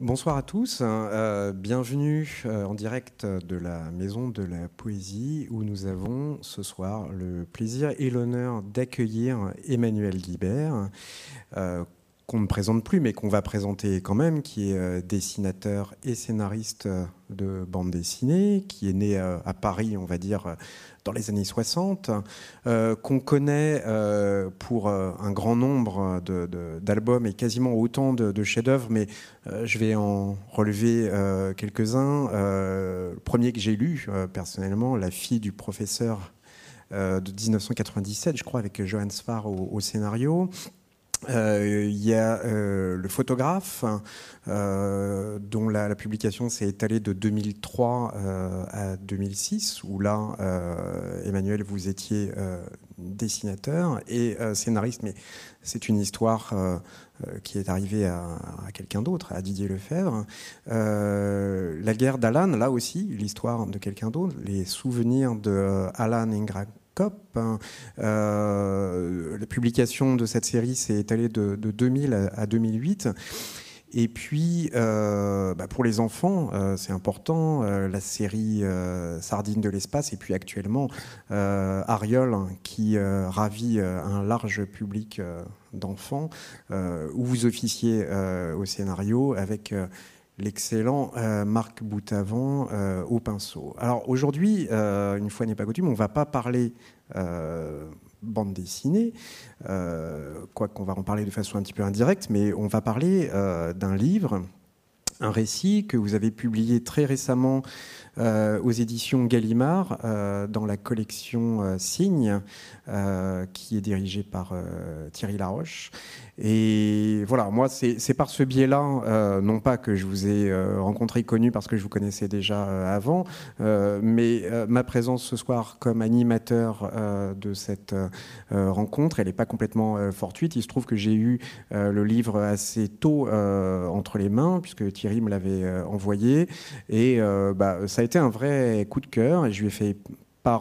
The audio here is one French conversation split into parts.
Bonsoir à tous, euh, bienvenue euh, en direct de la Maison de la Poésie où nous avons ce soir le plaisir et l'honneur d'accueillir Emmanuel Guibert, euh, qu'on ne présente plus mais qu'on va présenter quand même, qui est dessinateur et scénariste de bande dessinée, qui est né à Paris, on va dire, dans les années 60, euh, qu'on connaît euh, pour euh, un grand nombre d'albums et quasiment autant de, chefs-d'œuvre, mais je vais en relever quelques-uns. le premier que j'ai lu personnellement, La fille du professeur de 1997, je crois, avec Johannes Farr au scénario. Euh, il y a euh, le photographe, euh, dont la, publication s'est étalée de 2003 à 2006, où là, Emmanuel, vous étiez dessinateur et scénariste, mais c'est une histoire qui est arrivée à, quelqu'un d'autre, à Didier Lefebvre. la guerre d'Alan, là aussi, l'histoire de quelqu'un d'autre, les souvenirs de Alan Ingra Hein. Euh, la publication de cette série s'est étalée de, 2000 à 2008. Et puis, euh, bah, pour les enfants, euh, c'est important, la série Sardine de l'espace, et puis actuellement, Ariol, qui ravit un large public d'enfants, où vous officiez au scénario avec l'excellent Marc Boutavant au pinceau. Alors aujourd'hui, une fois n'est pas coutume, on ne va pas parler euh, bande dessinée, euh, quoi qu'on va en parler de façon un petit peu indirecte, mais on va parler euh, d'un livre, un récit que vous avez publié très récemment aux éditions Gallimard dans la collection Signe, qui est dirigée par Thierry Laroche et voilà, moi, c'est par ce biais-là, euh, non pas que je vous ai euh, rencontré, connu parce que je vous connaissais déjà euh, avant, mais ma présence ce soir comme animateur de cette rencontre, elle n'est pas complètement fortuite. Il se trouve que j'ai eu le livre assez tôt entre les mains, puisque Thierry me l'avait envoyé, et bah, ça a été un vrai coup de cœur, et je lui ai fait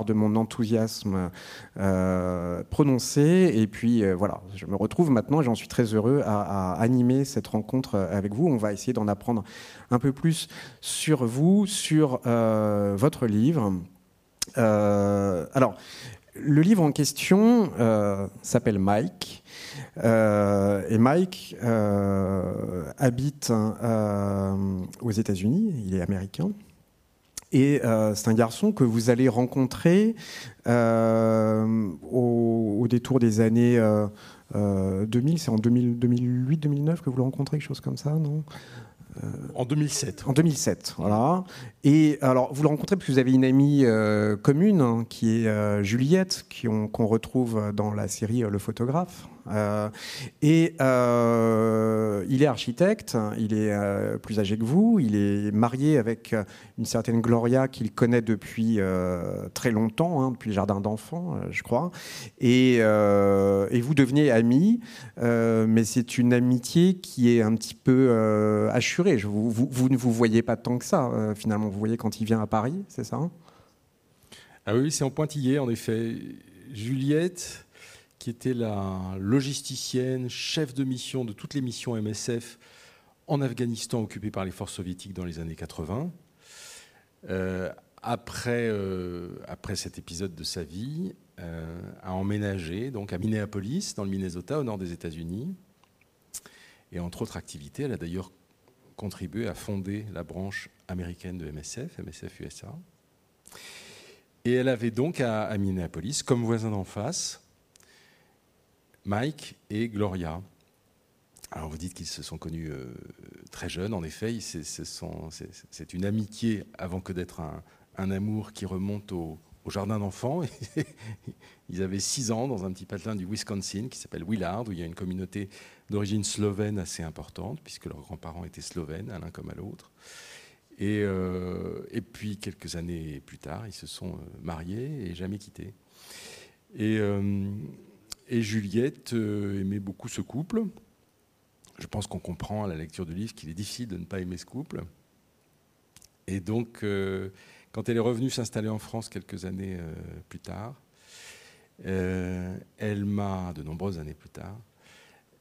de mon enthousiasme euh, prononcé. Et puis euh, voilà, je me retrouve maintenant, j'en suis très heureux, à, animer cette rencontre avec vous. On va essayer d'en apprendre un peu plus sur vous, sur euh, votre livre. alors, le livre en question s'appelle Mike. et Mike habite aux États-Unis, il est américain. Et euh, c'est un garçon que vous allez rencontrer euh, au, détour des années 2000, euh, c'est en 2008-2009 que vous le rencontrez, quelque chose comme ça, non? En 2007. En 2007, voilà. Et alors, vous le rencontrez parce que vous avez une amie commune hein, qui est Juliette, qu'on retrouve dans la série Le photographe. Euh, et euh, il est architecte, il est euh, plus âgé que vous, il est marié avec une certaine Gloria qu'il connaît depuis très longtemps, hein, depuis le jardin d'enfants, je crois. Et, vous devenez amis, mais c'est une amitié qui est un petit peu assurée. Vous, ne vous voyez pas tant que ça, finalement. Vous voyez quand il vient à Paris, c'est ça? Ah oui, c'est en pointillé, en effet. Juliette, qui était la logisticienne, chef de mission de toutes les missions MSF en Afghanistan occupées par les forces soviétiques dans les années 80. Euh, après, euh, après cet épisode de sa vie, euh, a emménagé donc à Minneapolis, dans le Minnesota, au nord des États-Unis. Et entre autres activités, elle a d'ailleurs contribué à fonder la branche américaine de MSF, MSF USA. Et elle avait donc à Minneapolis, comme voisin d'en face, Mike et Gloria. Alors vous dites qu'ils se sont connus euh, très jeunes, en effet, c'est une amitié avant que d'être un, amour qui remonte au, jardin d'enfants. Ils avaient six ans dans un petit patelin du Wisconsin qui s'appelle Willard, où il y a une communauté d'origine slovène assez importante, puisque leurs grands-parents étaient slovènes, l'un comme à l'autre. Et, euh, et, puis quelques années plus tard, ils se sont euh, mariés et jamais quittés. Et et Juliette euh, aimait beaucoup ce couple. Je pense qu'on comprend à la lecture du livre qu'il est difficile de ne pas aimer ce couple. Et donc, euh, quand elle est revenue s'installer en France quelques années euh, plus tard, elle m'a, de nombreuses années plus tard,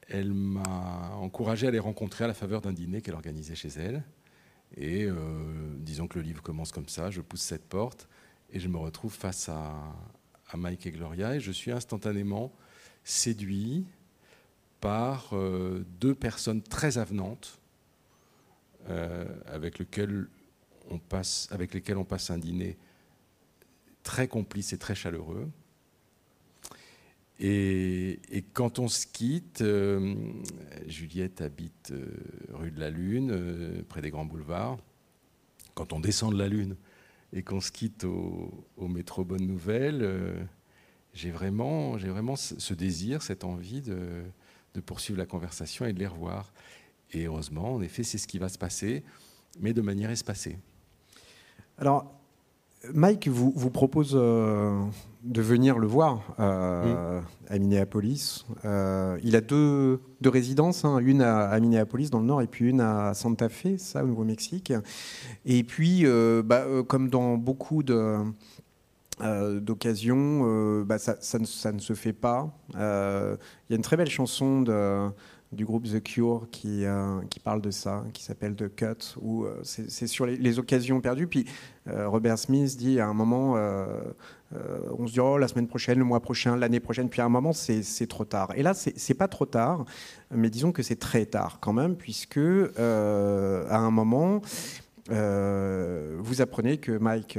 elle m'a encouragé à les rencontrer à la faveur d'un dîner qu'elle organisait chez elle. Et disons que le livre commence comme ça, je pousse cette porte et je me retrouve face à, Mike et Gloria et je suis instantanément séduit par euh, deux personnes très avenantes euh, avec, lesquelles on passe, un dîner très complice et très chaleureux. Et, quand on se quitte, euh, Juliette habite rue de la Lune, près des grands boulevards. Quand on descend de la Lune et qu'on se quitte au, métro Bonne Nouvelle, j'ai vraiment, vraiment ce désir, cette envie de, de, poursuivre la conversation et de les revoir. Et heureusement, en effet, c'est ce qui va se passer, mais de manière espacée. Alors, Mike vous, vous propose euh, de venir le voir euh, à Minneapolis. Euh, il a deux, deux résidences, hein. une à, Minneapolis dans le nord et puis une à Santa Fe, ça au Nouveau-Mexique. Et puis, bah, comme dans beaucoup de d'occasions, bah, ça, ça, ne, ça, ne, se fait pas. Il y a une très belle chanson du groupe The Cure qui, euh, qui parle de ça, qui s'appelle The Cut, où euh, c'est sur les, occasions perdues. Puis euh, Robert Smith dit à un moment, on se dit oh la semaine prochaine, le mois prochain, l'année prochaine, puis à un moment c'est trop tard. Et là c'est pas trop tard, mais disons que c'est très tard quand même, puisque à un moment vous apprenez que Mike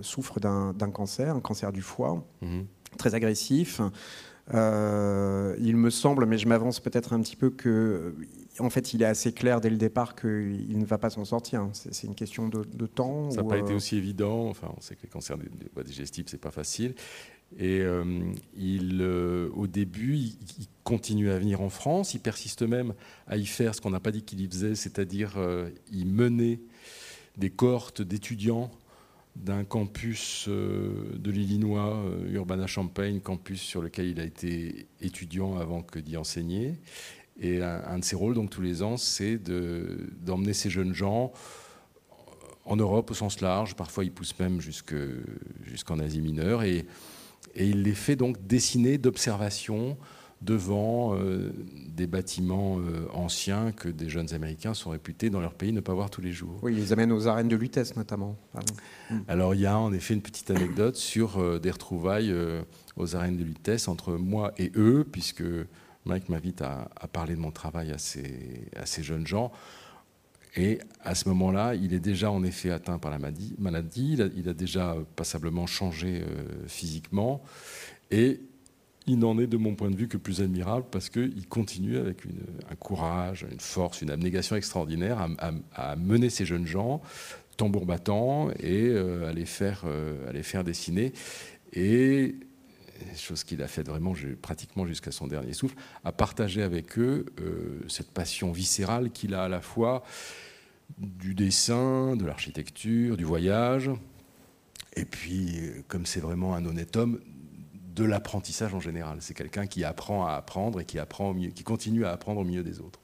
souffre d'un cancer, un cancer du foie, mm-hmm. très agressif. Euh, il me semble, mais je m'avance peut-être un petit peu, que en fait, il est assez clair dès le départ qu'il ne va pas s'en sortir. C'est une question de, temps. Ça n'a pas été euh, aussi évident. Enfin, on sait que les cancers des, voies digestives, c'est pas facile. Et euh, il, au début, il, continue à venir en France. Il persiste même à y faire ce qu'on n'a pas dit qu'il y faisait, c'est-à-dire il menait des cohortes d'étudiants d'un campus euh, de l'Illinois, euh, Urbana-Champaign, campus sur lequel il a été étudiant avant que d'y enseigner. Et un, de ses rôles, donc tous les ans, c'est d'emmener ces jeunes gens en Europe au sens large. Parfois, il pousse même jusqu'en Asie mineure. Et, et, il les fait donc dessiner d'observations devant euh, des bâtiments euh, anciens que des jeunes Américains sont réputés dans leur pays ne pas voir tous les jours. Oui, ils les amènent aux arènes de Lutèce notamment. Hmm. Alors il y a en effet une petite anecdote sur euh, des retrouvailles aux arènes de Lutèce entre moi et eux, puisque Mike m'invite à, parler de mon travail à ces, à ces jeunes gens. Et à ce moment-là, il est déjà en effet atteint par la maladie. Il a, déjà passablement changé physiquement. Et il n'en est de mon point de vue que plus admirable parce qu'il continue avec un courage, une force, une abnégation extraordinaire à, mener ces jeunes gens tambour battant et euh, à, les faire, euh, à les faire dessiner. Et chose qu'il a fait vraiment pratiquement jusqu'à son dernier souffle, à partager avec eux euh, cette passion viscérale qu'il a à la fois du dessin, de l'architecture, du voyage, et puis, comme c'est vraiment un honnête homme, de l'apprentissage en général. C'est quelqu'un qui apprend à apprendre et qui, apprend qui continue à apprendre au milieu des autres.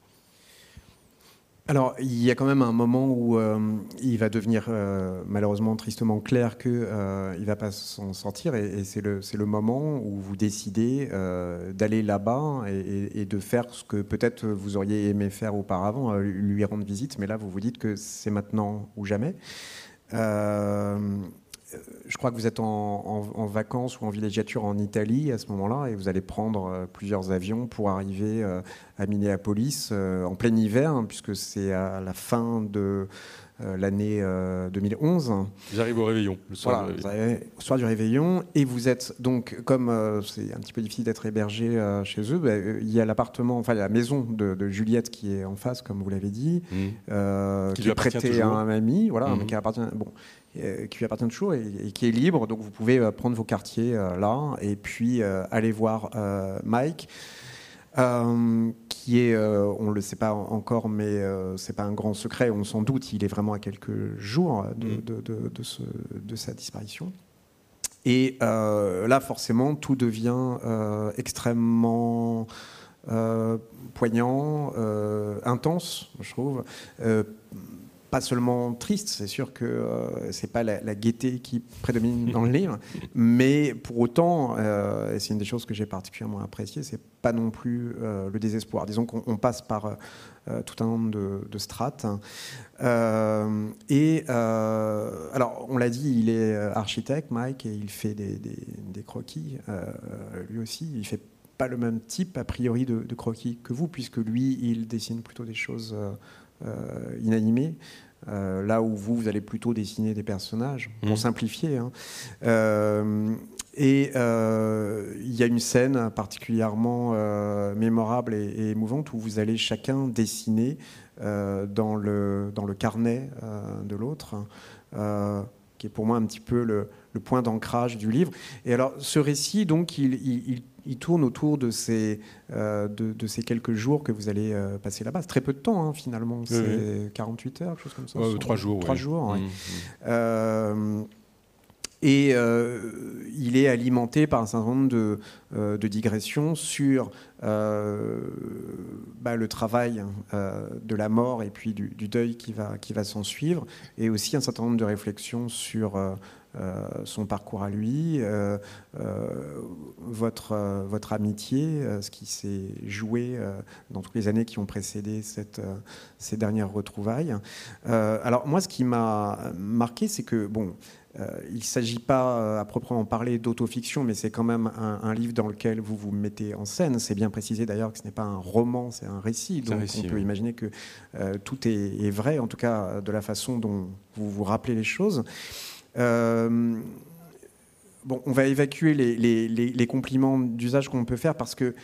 Alors, il y a quand même un moment où euh, il va devenir euh, malheureusement tristement clair qu'il euh, ne va pas s'en sortir, et, c'est le, le, moment où vous décidez d'aller là-bas et, et, de faire ce que peut-être vous auriez aimé faire auparavant, lui rendre visite, mais là vous vous dites que c'est maintenant ou jamais je crois que vous êtes en, vacances ou en villégiature en Italie à ce moment-là et vous allez prendre euh, plusieurs avions pour arriver euh, à Minneapolis euh, en plein hiver, hein, puisque c'est à la fin de l'année 2011. J'arrive au réveillon, le soir, du réveillon. au soir du réveillon. Et vous êtes donc, comme c'est un petit peu difficile d'être hébergé chez eux, bah, il y a l'appartement, enfin la maison de, Juliette qui est en face, comme vous l'avez dit, mmh. qui, est prêtée à un ami, voilà, mmh. qui appartient. Bon, qui lui appartient toujours et, qui est libre. Donc vous pouvez euh, prendre vos quartiers euh, là et puis aller voir Mike. qui est, on ne le sait pas encore, mais c'est pas un grand secret, on s'en doute, il est vraiment à quelques jours de, mm. de, de, ce, de sa disparition. Et là, forcément, tout devient extrêmement poignant, intense, je trouve pas seulement triste, c'est sûr que euh, c'est pas la, gaieté qui prédomine dans le livre, mais pour autant, euh, et c'est une des choses que j'ai particulièrement appréciées, c'est pas non plus euh, le désespoir. Disons qu'on passe par tout un nombre de, strates. et alors, on l'a dit, il est architecte, Mike, et il fait des, croquis. lui aussi, il fait pas le même type a priori de, de croquis que vous, puisque lui, il dessine plutôt des choses euh, inanimé. Euh, là où vous, vous allez plutôt dessiner des personnages, pour mmh. simplifier. Hein. Euh, et il y a une scène particulièrement mémorable et, émouvante où vous allez chacun dessiner dans, le, dans le carnet de l'autre, qui est pour moi un petit peu le, le point d'ancrage du livre. Et alors, ce récit, donc, il, il, il tourne autour de ces, euh, de, ces quelques jours que vous allez euh, passer là-bas. C'est très peu de temps, hein, finalement. C'est 48 heures, quelque chose comme ça. trois jours. Trois jours, mmh, mmh. Euh, et il est alimenté par un certain nombre de, de digressions sur bah, le travail de la mort et puis du, du, deuil qui va, qui va s'en suivre, et aussi un certain nombre de réflexions sur euh, son parcours à lui, euh, euh, votre, votre amitié, ce qui s'est joué dans toutes les années qui ont précédé cette, ces dernières retrouvailles. alors moi, ce qui m'a marqué, c'est que, bon, il ne s'agit pas à proprement parler d'autofiction, mais c'est quand même un, livre dans lequel vous vous mettez en scène. C'est bien précisé d'ailleurs que ce n'est pas un roman, c'est un récit. Donc on peut imaginer que tout est, est, vrai, en tout cas de la façon dont vous vous rappelez les choses. Euh, on va évacuer les, compliments d'usage qu'on peut faire parce que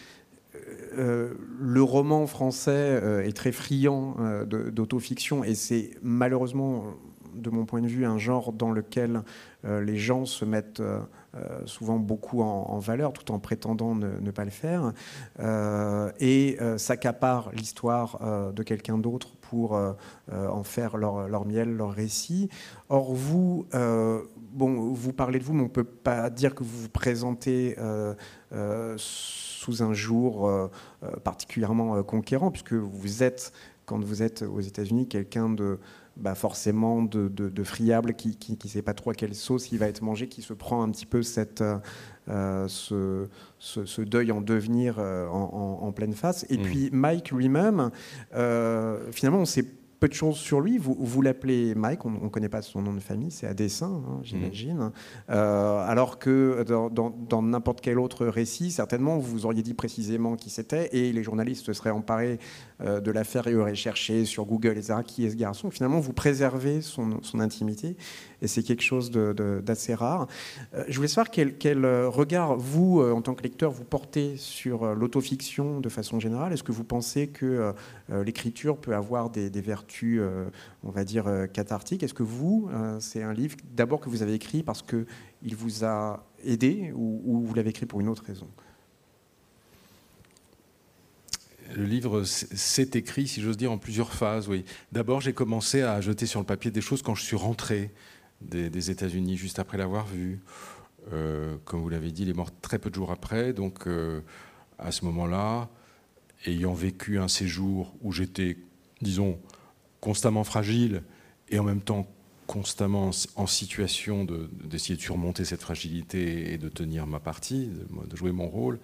euh, le roman français euh, est très friand d'autofiction et c'est malheureusement, de mon point de vue, un genre dans lequel les gens se mettent souvent beaucoup en, valeur tout en prétendant ne, pas le faire et s'accaparent l'histoire de quelqu'un d'autre pour euh, euh, en faire leur, miel, leur récit. Or, vous, euh, bon, vous parlez de vous, mais on ne peut pas dire que vous vous présentez sous un jour particulièrement conquérant, puisque vous êtes, quand vous êtes aux États-Unis, quelqu'un de bah forcément de, de, friable qui ne sait pas trop à quelle sauce il va être mangé, qui se prend un petit peu cette, ce, ce, deuil en devenir en, en, pleine face. Et mmh. puis Mike lui-même, finalement, on s'est peu de choses sur lui. Vous, vous l'appelez Mike, on ne connaît pas son nom de famille, c'est à dessin, hein, j'imagine. Mm. Euh, alors que dans n'importe quel autre récit, certainement, vous auriez dit précisément qui c'était, et les journalistes se seraient emparés euh, de l'affaire et auraient cherché sur Google, etc., qui est ce garçon. Finalement, vous préservez son, son intimité, et c'est quelque chose d'assez rare. Euh, je voulais savoir quel, quel regard, vous, en tant que lecteur, vous portez sur l'autofiction de façon générale. Est-ce que vous pensez que l'écriture peut avoir des, vertus euh, on va dire, euh, cathartique. Est-ce que vous, euh, c'est un livre d'abord que vous avez écrit parce qu'il vous a aidé ou, vous l'avez écrit pour une autre raison? Le livre s'est écrit, si j'ose dire, en plusieurs phases. Oui. D'abord, j'ai commencé à jeter sur le papier des choses quand je suis rentré des, États-Unis, juste après l'avoir vu. comme vous l'avez dit, il est mort très peu de jours après. Donc, à ce moment-là, ayant vécu un séjour où j'étais, disons, constamment fragile et en même temps constamment en situation d'essayer de, surmonter cette fragilité et de tenir ma partie, de, jouer mon rôle,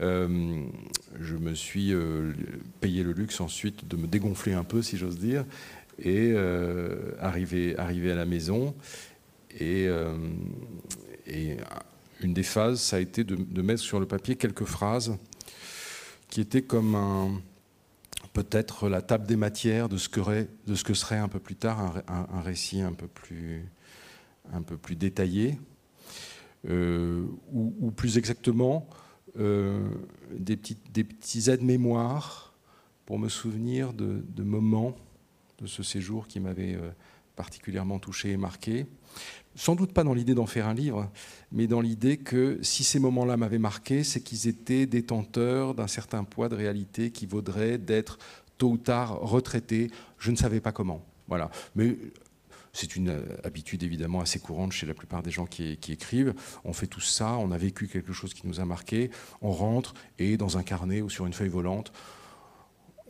euh, je me suis euh, payé le luxe ensuite de me dégonfler un peu, si j'ose dire, et euh, arriver, arriver à la maison. Et, et, une des phases, ça a été de, mettre sur le papier quelques phrases qui étaient comme peut-être la table des matières de ce, que, serait un peu plus tard un, récit un peu plus, un peu plus détaillé, euh, ou, plus exactement euh, des, petites, des petits aides-mémoires pour me souvenir de, moments de ce séjour qui m'avaient euh, particulièrement touché et marqué. Sans doute pas dans l'idée d'en faire un livre, mais dans l'idée que si ces moments-là m'avaient marqué, c'est qu'ils étaient détenteurs d'un certain poids de réalité qui vaudrait d'être tôt ou tard retraités. Je ne savais pas comment. Voilà. Mais c'est une habitude évidemment assez courante chez la plupart des gens qui, écrivent. On fait tout ça, on a vécu quelque chose qui nous a marqué, on rentre et dans un carnet ou sur une feuille volante,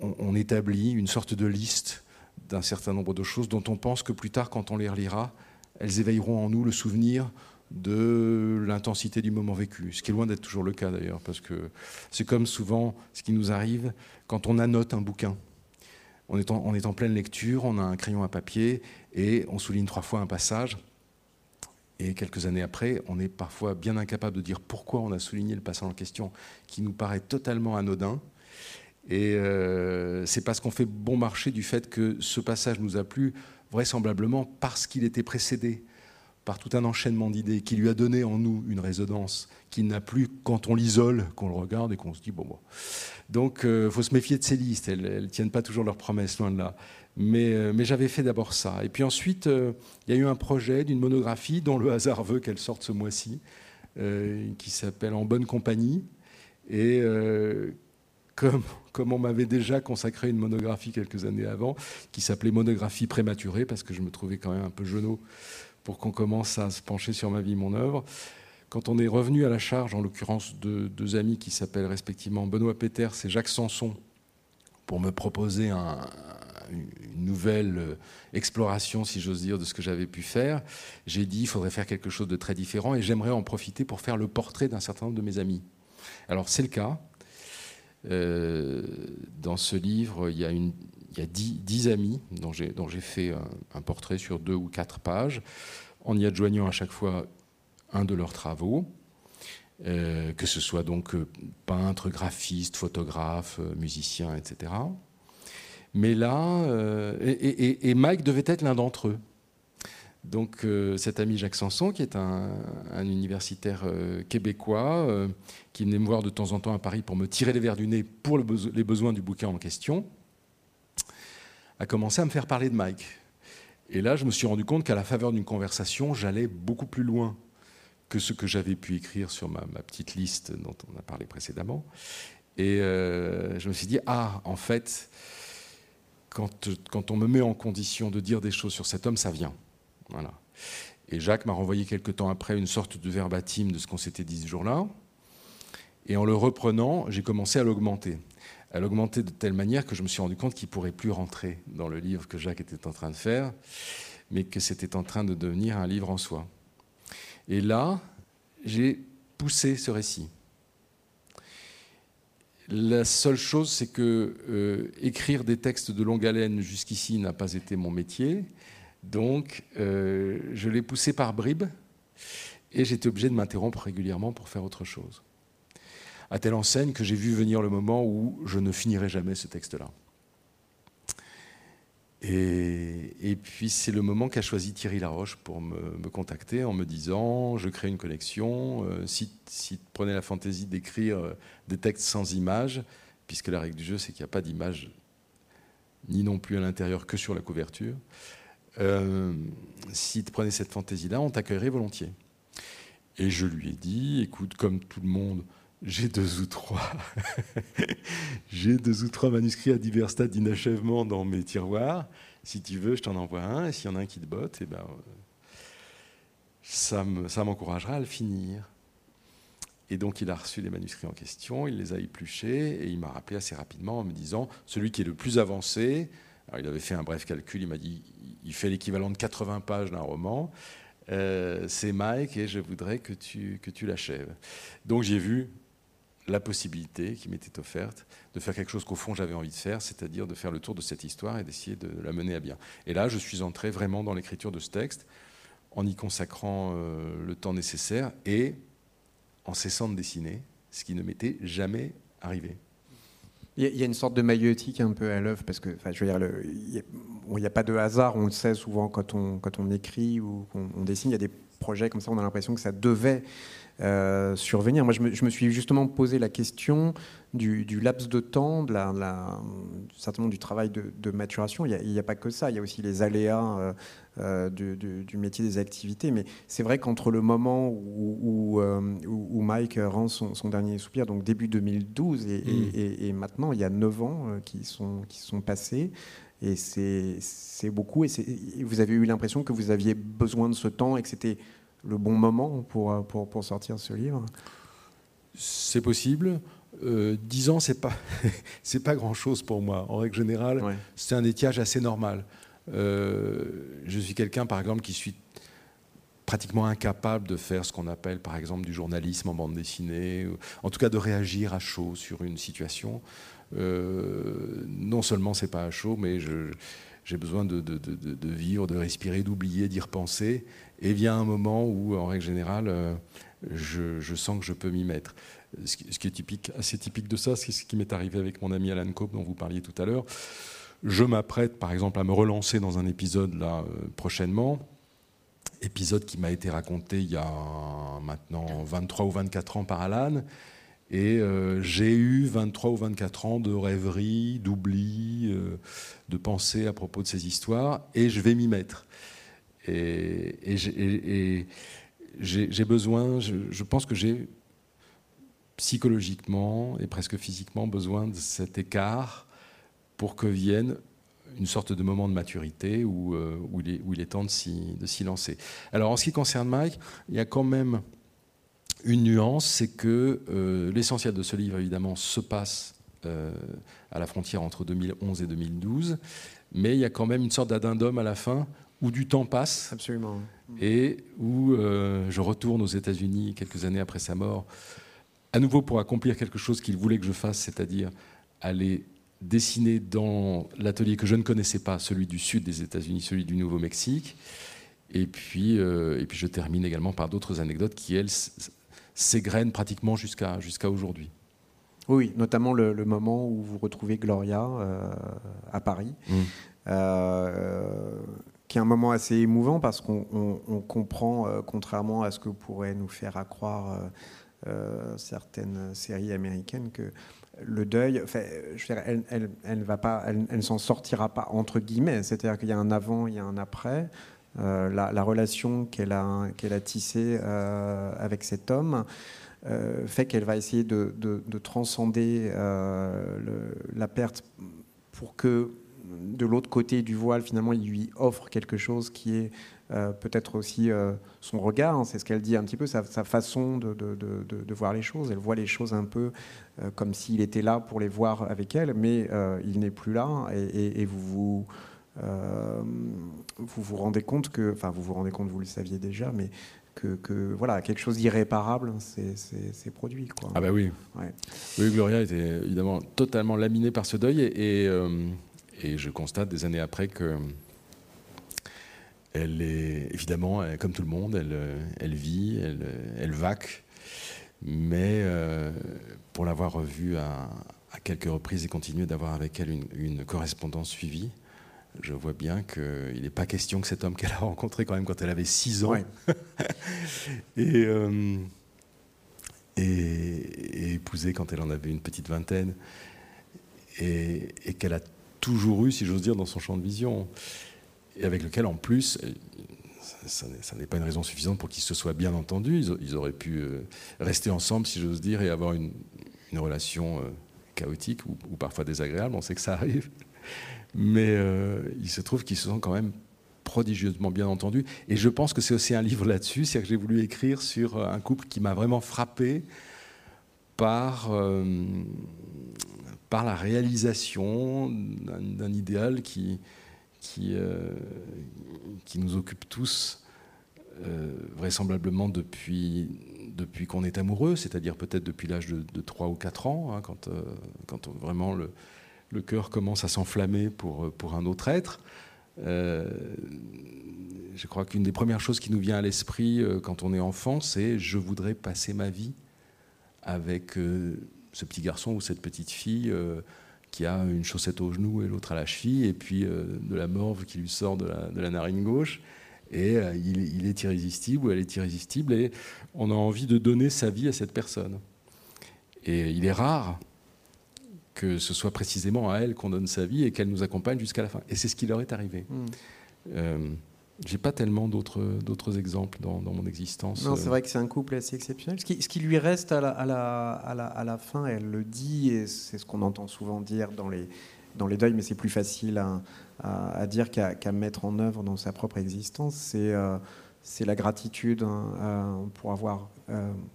on établit une sorte de liste d'un certain nombre de choses dont on pense que plus tard, quand on les relira, elles éveilleront en nous le souvenir de l'intensité du moment vécu, ce qui est loin d'être toujours le cas d'ailleurs, parce que c'est comme souvent ce qui nous arrive quand on annote un bouquin. On est, en, est en pleine lecture, on a un crayon à papier et on souligne trois fois un passage. Et quelques années après, on est parfois bien incapable de dire pourquoi on a souligné le passage en question, qui nous paraît totalement anodin. Et euh, c'est parce qu'on fait bon marché du fait que ce passage nous a plu, vraisemblablement parce qu'il était précédé par tout un enchaînement d'idées qui lui a donné en nous une résonance qu'il n'a plus quand on l'isole, qu'on le regarde et qu'on se dit bon. Donc il euh, faut se méfier de ces listes, elles ne tiennent pas toujours leurs promesses, loin de là. Mais, euh, mais j'avais fait d'abord ça. Et puis ensuite, il y a eu un projet d'une monographie dont le hasard veut qu'elle sorte ce mois-ci, qui s'appelle En bonne compagnie. Et comme, on m'avait déjà consacré une monographie quelques années avant, qui s'appelait Monographie prématurée, parce que je me trouvais quand même un peu genou pour qu'on commence à se pencher sur ma vie, mon œuvre. Quand on est revenu à la charge, en l'occurrence de deux amis qui s'appellent respectivement Benoît Peters et Jacques Sanson, pour me proposer une nouvelle exploration, si j'ose dire, de ce que j'avais pu faire, j'ai dit il faudrait faire quelque chose de très différent et j'aimerais en profiter pour faire le portrait d'un certain nombre de mes amis. Alors c'est le cas. Euh, dans ce livre, il y a, dix, amis dont j'ai fait un, portrait sur deux ou quatre pages, en y adjoignant à chaque fois un de leurs travaux, euh, que ce soit donc euh, peintre, graphiste, photographe, musicien, etc. Mais là, et, Mike devait être l'un d'entre eux. Donc cet ami Jacques Sanson, qui est un, universitaire québécois, qui venait me voir de temps en temps à Paris pour me tirer les verres du nez pour les besoins du bouquin en question, a commencé à me faire parler de Mike. Et là, je me suis rendu compte qu'à la faveur d'une conversation, j'allais beaucoup plus loin que ce que j'avais pu écrire sur ma, petite liste dont on a parlé précédemment. Et euh, je me suis dit, ah, en fait, quand, on me met en condition de dire des choses sur cet homme, ça vient. Voilà. Et Jacques m'a renvoyé quelque temps après une sorte de verbatim de ce qu'on s'était dit ce jour-là. Et en le reprenant, j'ai commencé à l'augmenter elle augmentait de telle manière que je me suis rendu compte qu'il ne pourrait plus rentrer dans le livre que Jacques était en train de faire, mais que c'était en train de devenir un livre en soi. Et là, j'ai poussé ce récit. La seule chose, c'est que euh, écrire des textes de longue haleine jusqu'ici n'a pas été mon métier, donc euh, je l'ai poussé par bribes et j'étais obligé de m'interrompre régulièrement pour faire autre chose à telle enseigne que j'ai vu venir le moment où je ne finirai jamais ce texte-là. Et, puis c'est le moment qu'a choisi Thierry Laroche pour me, contacter en me disant je crée une collection, euh, si, tu prenais la fantaisie d'écrire euh, des textes sans images, puisque la règle du jeu c'est qu'il n'y a pas d'image ni non plus à l'intérieur que sur la couverture, euh, si tu prenais cette fantaisie-là, on t'accueillerait volontiers. Et je lui ai dit, écoute, comme tout le monde, j'ai deux ou trois. j'ai deux ou trois manuscrits à divers stades d'inachèvement dans mes tiroirs. Si tu veux, je t'en envoie un. Et s'il y en a un qui te botte, eh ben, ça m'encouragera à le finir. Et donc il a reçu les manuscrits en question, il les a épluchés et il m'a rappelé assez rapidement en me disant celui qui est le plus avancé. Alors il avait fait un bref calcul, il m'a dit il fait l'équivalent de 80 pages d'un roman. Euh, c'est Mike et je voudrais que tu, que tu l'achèves. Donc j'ai vu la possibilité qui m'était offerte de faire quelque chose qu'au fond j'avais envie de faire, c'est-à-dire de faire le tour de cette histoire et d'essayer de la mener à bien. Et là, je suis entré vraiment dans l'écriture de ce texte en y consacrant euh, le temps nécessaire et en cessant de dessiner, ce qui ne m'était jamais arrivé. Il y, a une sorte de maïeutique un peu à l'œuvre, parce que, je veux dire, il n'y a, pas de hasard, on le sait souvent quand on, quand on écrit ou qu'on dessine, il y a des projets comme ça, on a l'impression que ça devait euh, survenir. Moi, je me, suis justement posé la question du, laps de temps, de la, certainement du travail de, maturation. Il n'y a, pas que ça, il y a aussi les aléas euh, euh, du, métier des activités. Mais c'est vrai qu'entre le moment où, où, Mike rend son, dernier soupir, donc début 2012, mm. et, maintenant, il y a 9 ans qui, sont, qui sont passés. Et c'est beaucoup. Et vous avez eu l'impression que vous aviez besoin de ce temps et que c'était le bon moment pour, pour, pour sortir ce livre? C'est possible. euh, 10 ans, c'est pas c'est pas grand chose pour moi. En règle générale, c'est un étiage assez normal. Euh, je suis quelqu'un, par exemple, qui suis pratiquement incapable de faire ce qu'on appelle, par exemple, du journalisme en bande dessinée, en tout cas de réagir à chaud sur une situation. Euh, non seulement c'est pas à chaud, mais j'ai besoin de, vivre, de respirer, d'oublier, d'y repenser. Et vient un moment où, en règle générale, euh, je, sens que je peux m'y mettre. Ce qui, est assez typique de ça, c'est ce qui m'est arrivé avec mon ami Alan Cope, dont vous parliez tout à l'heure. Je m'apprête, par exemple, à me relancer dans un épisode là euh, prochainement. Épisode qui m'a été raconté il y a maintenant 23 ou 24 ans par Alan. Et euh, j'ai eu 23 ou 24 ans de rêverie, d'oubli, euh, de pensée à propos de ces histoires, et je vais m'y mettre. Et, j'ai besoin, je, pense que j'ai psychologiquement et presque physiquement besoin de cet écart pour que vienne une sorte de moment de maturité où, euh, où, il, est, où il, est, temps de s'y lancer. Alors en ce qui concerne Mike, il y a quand même une nuance, c'est que euh, l'essentiel de ce livre, évidemment, se passe euh, à la frontière entre 2011 et 2012, mais il y a quand même une sorte d'addendum à la fin où du temps passe. Absolument. Et où je retourne aux États-Unis quelques années après sa mort, à nouveau pour accomplir quelque chose qu'il voulait que je fasse, c'est-à-dire aller dessiner dans l'atelier que je ne connaissais pas, celui du sud des États-Unis, celui du Nouveau-Mexique. Et puis, et puis je termine également par d'autres anecdotes qui, elles, s'égrène pratiquement jusqu'à jusqu'à aujourd'hui. Oui, notamment le, moment où vous retrouvez Gloria euh, à Paris, mm. euh, qui est un moment assez émouvant parce qu'on comprend, euh, contrairement à ce que pourrait nous faire accroire certaines séries américaines, que le deuil, je elle, elle, elle, va pas, elle, elle ne s'en sortira pas entre guillemets. C'est-à-dire qu'il y a un avant, il y a un après. Euh, la, relation qu'elle a, qu'elle a tissée euh, avec cet homme euh, fait qu'elle va essayer de, transcender la perte pour que de l'autre côté du voile, finalement, il lui offre quelque chose qui est peut-être aussi son regard, c'est ce qu'elle dit un petit peu, sa, façon de, voir les choses. Elle voit les choses un peu comme s'il était là pour les voir avec elle, mais il n'est plus là et, et vous vous euh, vous vous rendez compte que, enfin vous vous rendez compte, vous le saviez déjà, mais que, voilà, quelque chose d'irréparable c'est produit. Quoi. Ah bah oui. Oui, Gloria était évidemment totalement laminée par ce deuil et, euh, et, je constate des années après que elle est évidemment, comme tout le monde, elle, elle vit, elle, elle vaque, mais euh, pour l'avoir revue à, à, quelques reprises et continuer d'avoir avec elle une, une correspondance suivie, je vois bien qu'il n'est pas question que cet homme qu'elle a rencontré quand même quand elle avait 6 ans. Euh, et, épousé quand elle en avait une petite vingtaine. Et, qu'elle a toujours eu, si j'ose dire, dans son champ de vision. Et avec lequel en plus, ça, n'est pas une raison suffisante pour qu'ils se soient bien entendus, ils, auraient pu euh, rester ensemble, si j'ose dire, et avoir une, relation euh, chaotique ou, parfois désagréable, on sait que ça arrive. Mais euh, il se trouve qu'ils se sont quand même prodigieusement bien entendus. Et je pense que c'est aussi un livre là-dessus, c'est que j'ai voulu écrire sur un couple qui m'a vraiment frappé par la réalisation d'un idéal qui, qui, qui, nous occupe tous, vraisemblablement depuis, depuis qu'on est amoureux, c'est-à-dire peut-être depuis l'âge de, de, 3 ou 4 ans, hein, quand, quand vraiment le, le cœur commence à s'enflammer pour, pour un autre être. Euh, je crois qu'une des premières choses qui nous vient à l'esprit euh, quand on est enfant, c'est je voudrais passer ma vie avec euh, ce petit garçon ou cette petite fille qui a une chaussette au genou et l'autre à la cheville, et puis de la morve qui lui sort de la, de la narine gauche. Et il, il, est irrésistible ou elle est irrésistible, et on a envie de donner sa vie à cette personne. Et il est rare que ce soit précisément à elle qu'on donne sa vie et qu'elle nous accompagne jusqu'à la fin. Et c'est ce qui leur est arrivé. Hmm. Euh, j'ai pas tellement d'autres, d'autres exemples dans, mon existence. Non, c'est vrai que c'est un couple assez exceptionnel. Ce qui, ce qui lui reste à la, à, la, à, la, à la, fin, elle le dit, et c'est ce qu'on entend souvent dire dans les, dans les deuils, mais c'est plus facile à, à, dire qu'à, mettre en œuvre dans sa propre existence, c'est, euh, c'est la gratitude hein, pour avoir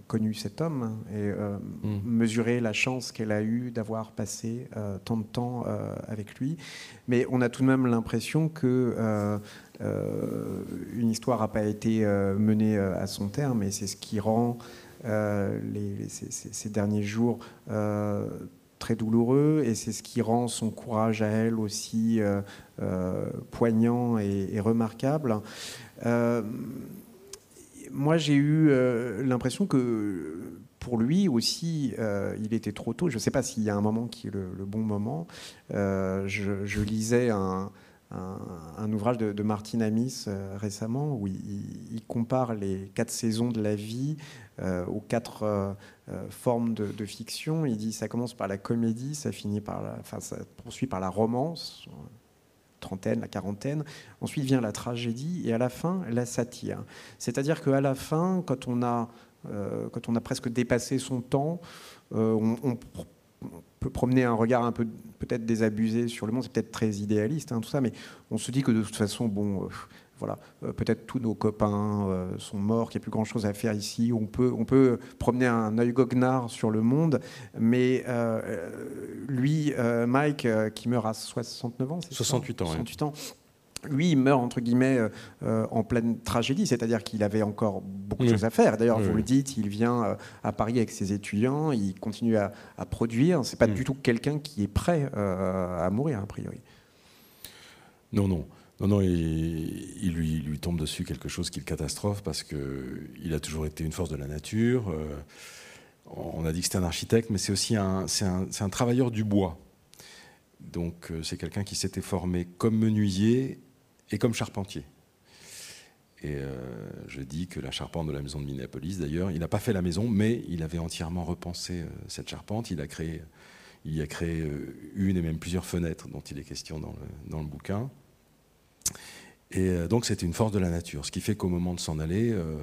connu cet homme et mm. mesurer la chance qu'elle a eue d'avoir passé tant de temps avec lui. Mais on a tout de même l'impression que une histoire n'a pas été menée à son terme et c'est ce qui rend ces, derniers jours très douloureux et c'est ce qui rend son courage à elle aussi euh, euh, poignant et, remarquable. Euh, moi, j'ai eu l'impression que pour lui aussi, il était trop tôt. Je ne sais pas s'il y a un moment qui est le, bon moment. Je, lisais un, ouvrage de, Martin Amis récemment où il, compare les quatre saisons de la vie aux quatre euh, forme de, fiction. Il dit ça commence par la comédie, ça finit par la, enfin, ça poursuit par la romance, trentaine, la quarantaine. Ensuite vient la tragédie et à la fin la satire. C'est-à-dire qu'à la fin, quand on a euh, quand on a presque dépassé son temps, euh, on, peut promener un regard un peu peut-être désabusé sur le monde. C'est peut-être très idéaliste, hein, tout ça, mais on se dit que de toute façon, bon voilà, euh, peut-être tous nos copains euh, sont morts, qu'il n'y a plus grand-chose à faire ici. On peut, on peut promener un œil goguenard sur le monde, mais euh, lui, Mike, qui meurt à 69 ans, 68 ans, 68 ans lui, il meurt entre guillemets en pleine tragédie, c'est-à-dire qu'il avait encore beaucoup de choses à faire. D'ailleurs, vous le dites, il vient à Paris avec ses étudiants, il continue à, produire. C'est pas mm. du tout quelqu'un qui est prêt à mourir a priori. Non, non. Non, non, il, lui, lui, tombe dessus quelque chose qui le catastrophe parce qu'il a toujours été une force de la nature. Euh, on a dit que c'était un architecte, mais c'est aussi un, un, un, travailleur du bois. Donc euh, c'est quelqu'un qui s'était formé comme menuisier et comme charpentier. Et euh, je dis que la charpente de la maison de Minneapolis, d'ailleurs, il n'a pas fait la maison, mais il avait entièrement repensé cette charpente. Il a créé, il y a créé une et même plusieurs fenêtres dont il est question dans le, dans le bouquin. Et euh, donc c'était une force de la nature, ce qui fait qu'au moment de s'en aller, euh,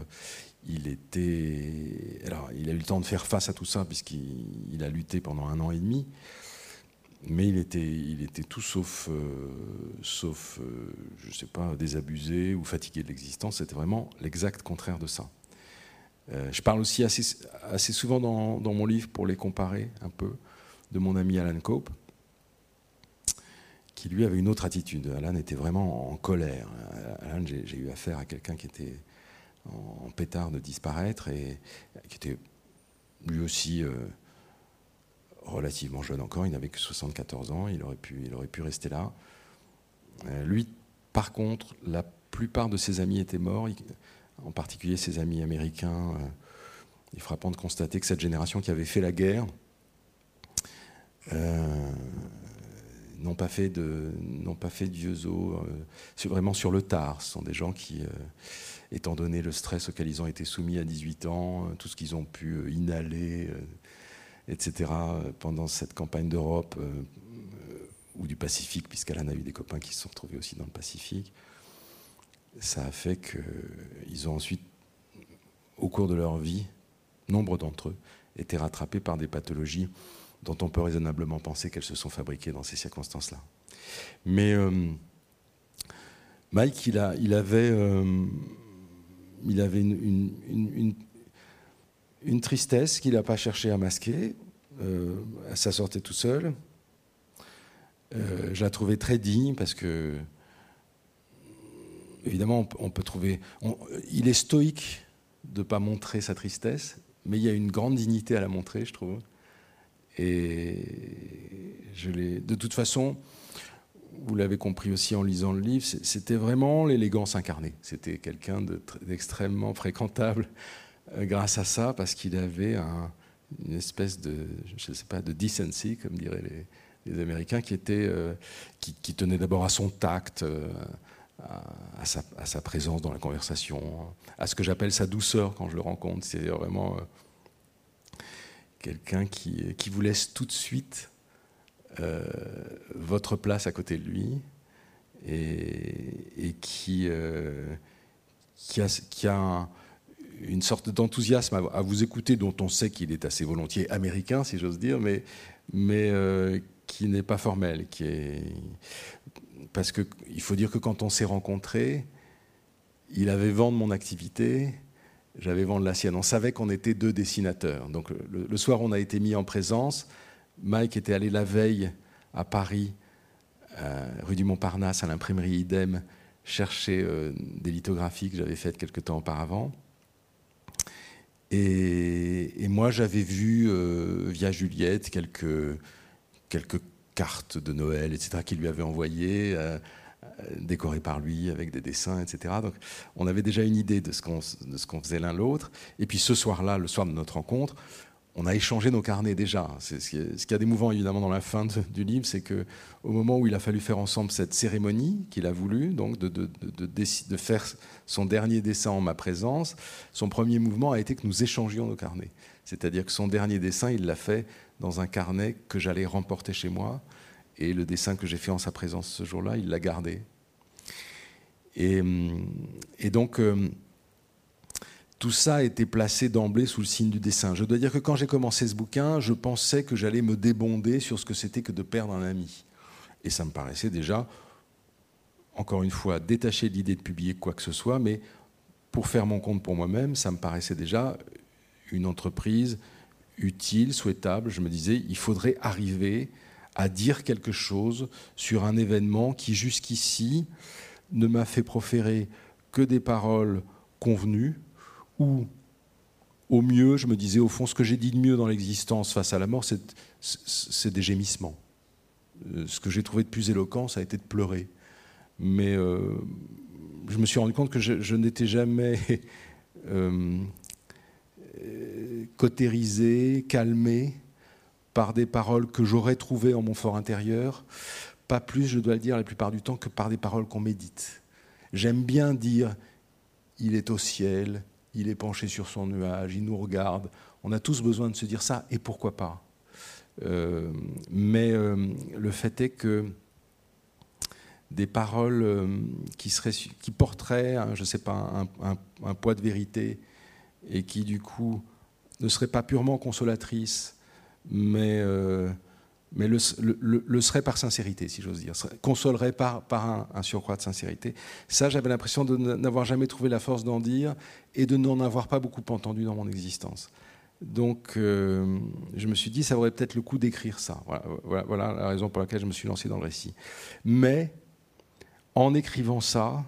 il était, alors il a eu le temps de faire face à tout ça puisqu'il a lutté pendant un an et demi, mais il était, il était tout sauf, euh, sauf, je sais pas, désabusé ou fatigué de l'existence. C'était vraiment l'exact contraire de ça. je parle aussi assez, souvent dans, mon livre pour les comparer un peu de mon ami Alan Cope qui lui avait une autre attitude. Alan était vraiment en colère. Alan, j'ai eu affaire à quelqu'un qui était en pétard de disparaître et qui était lui aussi euh, relativement jeune encore. Il n'avait que 74 ans. Il aurait pu, il aurait pu rester là. Euh, lui, par contre, la plupart de ses amis étaient morts, en particulier ses amis américains. Euh, il est frappant de constater que cette génération qui avait fait la guerre n'ont pas fait de n'ont pas fait euh, vraiment sur le tard. Ce sont des gens qui, euh, étant donné le stress auquel ils ont été soumis à 18 ans, euh, tout ce qu'ils ont pu inhaler, etc. pendant cette campagne d'Europe ou du Pacifique, puisqu'Alain a eu des copains qui se sont retrouvés aussi dans le Pacifique, ça a fait qu'ils ont ensuite, au cours de leur vie, nombre d'entre eux étaient rattrapés par des pathologies dont on peut raisonnablement penser qu'elles se sont fabriquées dans ces circonstances-là. Mais euh, Mike, il, a, il avait, euh, il avait une, tristesse qu'il n'a pas cherché à masquer. Euh, ça sortait tout seul. je la trouvais très digne parce que, évidemment, on, peut trouver. il est stoïque de ne pas montrer sa tristesse, mais il y a une grande dignité à la montrer, je trouve. Et je de toute façon, vous l'avez compris aussi en lisant le livre, c'était vraiment l'élégance incarnée. C'était quelqu'un d'extrêmement fréquentable euh, grâce à ça, parce qu'il avait une espèce de, je sais pas, de decency, comme diraient les, Américains, qui, était, euh, qui, tenait d'abord à son tact, euh, à, sa, présence dans la conversation, à ce que j'appelle sa douceur quand je le rencontre. C'est vraiment quelqu'un qui, qui, vous laisse tout de suite euh, votre place à côté de lui et, qui, euh, qui, a, qui a une sorte d'enthousiasme à, vous écouter, dont on sait qu'il est assez volontiers américain, si j'ose dire, mais, euh, qui n'est pas formel. Qui est... Parce qu'il faut dire que quand on s'est rencontrés, il avait vent mon activité, j'avais vent la sienne. On savait qu'on était deux dessinateurs. Donc le, soir, on a été mis en présence. Mike était allé la veille à Paris, rue du Montparnasse, à l'imprimerie Idem, chercher euh, des lithographies que j'avais faites quelque temps auparavant. Et, moi, j'avais vu euh, via Juliette quelques, quelques cartes de Noël, etc., qu'il lui avait envoyées. Euh, décoré par lui avec des dessins, etc. Donc on avait déjà une idée de ce qu'on qu'on faisait l'un l'autre. Et puis ce soir-là, le soir de notre rencontre, on a échangé nos carnets déjà. C'est ce, qui ce a d'émouvant évidemment dans la fin du livre, c'est que au moment où il a fallu faire ensemble cette cérémonie qu'il a voulu, donc de, de, de, faire son dernier dessin en ma présence, son premier mouvement a été que nous échangions nos carnets. C'est-à-dire que son dernier dessin, il l'a fait dans un carnet que j'allais remporter chez moi et le dessin que j'ai fait en sa présence ce jour-là, il l'a gardé. Et, hum, donc, hum, tout ça été placé d'emblée sous le signe du dessin. Je dois dire que quand j'ai commencé ce bouquin, je pensais que j'allais me débonder sur ce que c'était que de perdre un ami. Et ça me paraissait déjà, encore une fois, détaché de l'idée de publier quoi que ce soit, mais pour faire mon compte pour moi-même, ça me paraissait déjà une entreprise utile, souhaitable. Je me disais, il faudrait arriver à dire quelque chose sur un événement qui jusqu'ici ne m'a fait proférer que des paroles convenues ou au mieux, je me disais au fond, ce que j'ai dit de mieux dans l'existence face à la mort, c'est des gémissements. Euh, ce que j'ai trouvé de plus éloquent, ça a été de pleurer. Mais euh, je me suis rendu compte que je, n'étais jamais euh, cautérisé, calmé par des paroles que j'aurais trouvées en mon fort intérieur, pas plus, je dois le dire, la plupart du temps, que par des paroles qu'on médite. J'aime bien dire il est au ciel, il est penché sur son nuage, il nous regarde. On a tous besoin de se dire ça, et pourquoi pas euh, Mais euh, le fait est que des paroles euh, qui, porteraient, je ne sais pas, un, un, poids de vérité, et qui du coup ne seraient pas purement consolatrices, mais, mais le, serait par sincérité, si j'ose dire, consolerait par, un, surcroît de sincérité. Ça, j'avais l'impression de n'avoir jamais trouvé la force d'en dire et de n'en avoir pas beaucoup entendu dans mon existence. Donc, euh, je me suis dit, ça aurait peut-être le coup d'écrire ça. Voilà, la raison pour laquelle je me suis lancé dans le récit. Mais, en écrivant ça,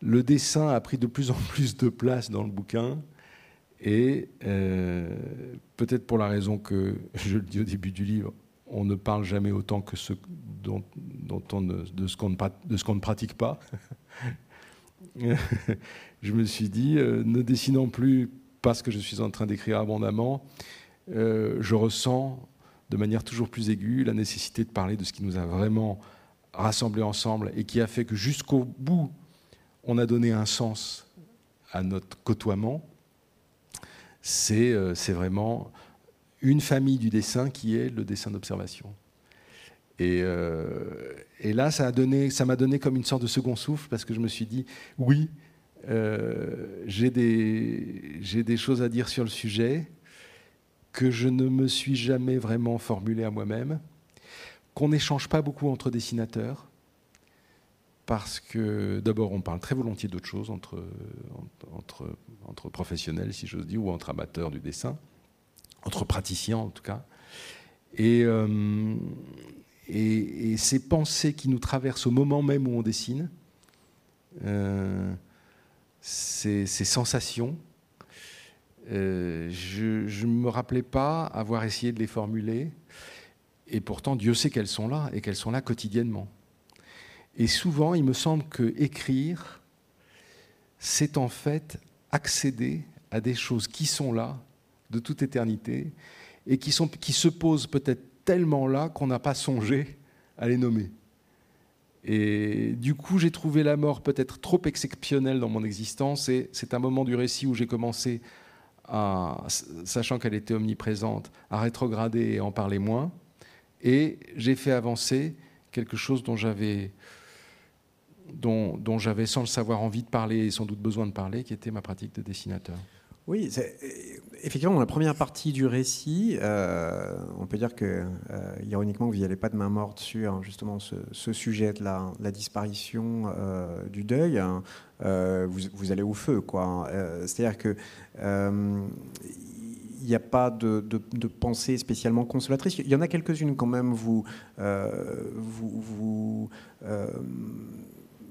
le dessin a pris de plus en plus de place dans le bouquin. Et euh, peut-être pour la raison que je le dis au début du livre, on ne parle jamais autant que de ce qu'on ne, pratique pas. je me suis dit, euh, ne dessinant plus parce que je suis en train d'écrire abondamment, euh, je ressens de manière toujours plus aiguë la nécessité de parler de ce qui nous a vraiment rassemblés ensemble et qui a fait que jusqu'au bout, on a donné un sens à notre côtoiement c'est vraiment une famille du dessin qui est le dessin d'observation. Et, euh, là, ça m'a donné, donné comme une sorte de second souffle parce que je me suis dit, oui, euh, j'ai des, des, choses à dire sur le sujet que je ne me suis jamais vraiment formulé à moi-même, qu'on n'échange pas beaucoup entre dessinateurs, parce que d'abord, on parle très volontiers d'autres choses entre, professionnels, si j'ose dire, ou entre amateurs du dessin, entre praticiens en tout cas. Et, euh, ces pensées qui nous traversent au moment même où on dessine, euh, ces, sensations, euh, je ne me rappelais pas avoir essayé de les formuler, et pourtant Dieu sait qu'elles sont là, et qu'elles sont là quotidiennement. Et souvent, il me semble que écrire, c'est en fait accéder à des choses qui sont là, de toute éternité, et qui, qui se posent peut-être tellement là qu'on n'a pas songé à les nommer. Et du coup, j'ai trouvé la mort peut-être trop exceptionnelle dans mon existence, et c'est un moment du récit où j'ai commencé à, sachant qu'elle était omniprésente, à rétrograder et en parler moins, et j'ai fait avancer quelque chose dont j'avais dont, j'avais sans le savoir envie de parler et sans doute besoin de parler, qui était ma pratique de dessinateur. Oui, effectivement, dans la première partie du récit, euh, on peut dire que, euh, ironiquement, vous n'y allez pas de main morte sur justement ce, sujet de la, disparition euh, du deuil. Hein. Vous, allez au feu, quoi. C'est-à-dire que il n'y a pas de, pensée spécialement consolatrice. Il y en a quelques-unes quand même. Vous, vous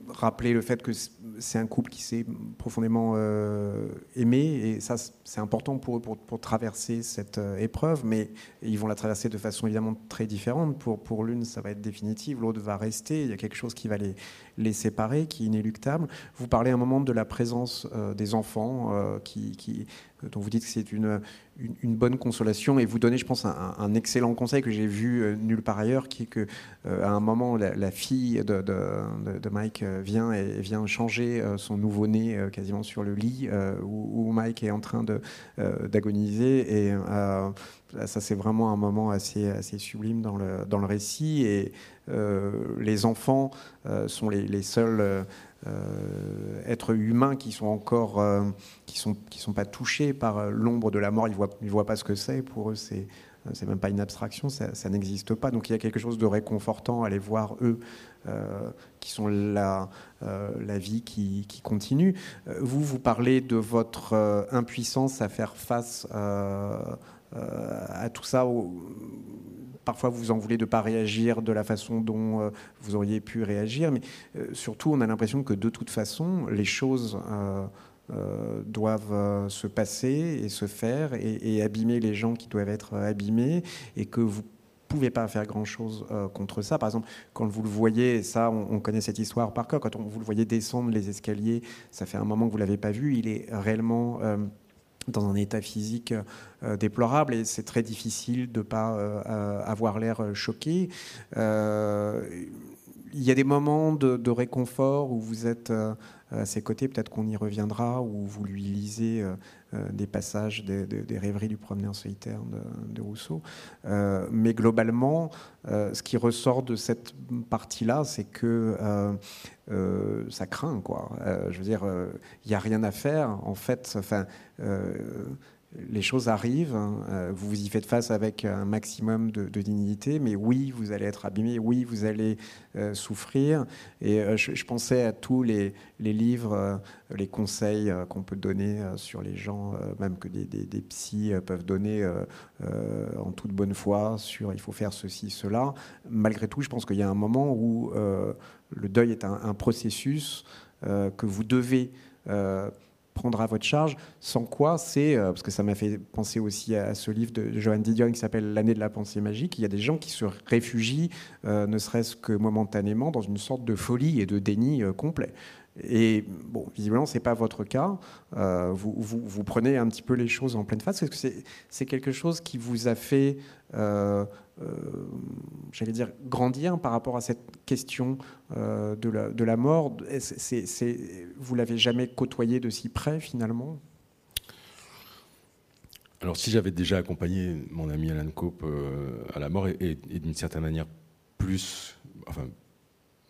rappeler le fait que c'est un couple qui s'est profondément euh, aimé et ça c'est important pour eux pour, pour traverser cette euh, épreuve mais ils vont la traverser de façon évidemment très différente. Pour, pour l'une ça va être définitif l'autre va rester. Il y a quelque chose qui va les, les séparer qui est inéluctable. Vous parlez un moment de la présence euh, des enfants qui, dont vous dites que c'est une, une, bonne consolation et vous donnez, je pense, un, excellent conseil que j'ai vu euh, nulle part ailleurs, qui est que euh, à un moment, la, fille de, de, Mike euh, vient et vient changer son nouveau-né quasiment sur le lit où, Mike est en train d'agoniser et ça c'est vraiment un moment assez, assez sublime dans le, dans le récit et les enfants sont les seuls euh, êtres humains qui sont encore, euh, qui sont, qui sont pas touchés par euh, l'ombre de la mort. Ils voient, ils voient pas ce que c'est. Pour eux, c'est c'est même pas une abstraction, ça, n'existe pas. Donc il y a quelque chose de réconfortant à les voir eux, qui sont la, la vie qui, qui, continue. Vous, vous parlez de votre impuissance à faire face à tout ça parfois vous en voulez de ne pas réagir de la façon dont euh, vous auriez pu réagir, mais euh, surtout on a l'impression que de toute façon les choses euh, doivent se passer et se faire et, abîmer les gens qui doivent être abîmés et que vous pouvez pas faire grand chose contre ça. Par exemple, quand vous le voyez, ça, on, connaît cette histoire par cœur. Quand on, vous le voyez descendre les escaliers, ça fait un moment que vous l'avez pas vu. Il est réellement dans un état physique euh, déplorable et c'est très difficile de ne pas euh, avoir l'air choqué. Euh, il y a des moments de, réconfort où vous êtes à ses côtés, peut-être qu'on y reviendra, où vous lui lisez des passages des, rêveries du promeneur solitaire de, Rousseau. mais globalement, ce qui ressort de cette partie-là, c'est que ça craint. Quoi. je veux dire, il n'y a rien à faire. En fait, enfin, les choses arrivent, hein. euh, vous vous y faites face avec un maximum de, dignité, mais oui, vous allez être abîmé, oui, vous allez euh, souffrir. Et euh, je, pensais à tous les, livres, les conseils qu'on peut donner sur les gens, même que des, des, psys peuvent donner en toute bonne foi sur il faut faire ceci, cela. Malgré tout, je pense qu'il y a un moment où le deuil est un, un processus que vous devez prendre à votre charge, sans quoi c'est, euh, parce que ça m'a fait penser aussi à, ce livre de Johan Didion qui s'appelle L'année de la pensée magique, il y a des gens qui se réfugient, euh, ne serait-ce que momentanément, dans une sorte de folie et de déni euh, complet. Et bon, visiblement, ce n'est pas votre cas. vous, vous, prenez un petit peu les choses en pleine face. Est-ce que c'est quelque chose qui vous a fait euh, j'allais dire, grandir par rapport à cette question euh, de, la, mort? C'est, Vous l'avez jamais côtoyé de si près finalement? Alors si j'avais déjà accompagné mon ami Alan Cope euh, à la mort et, d'une certaine manière plus, enfin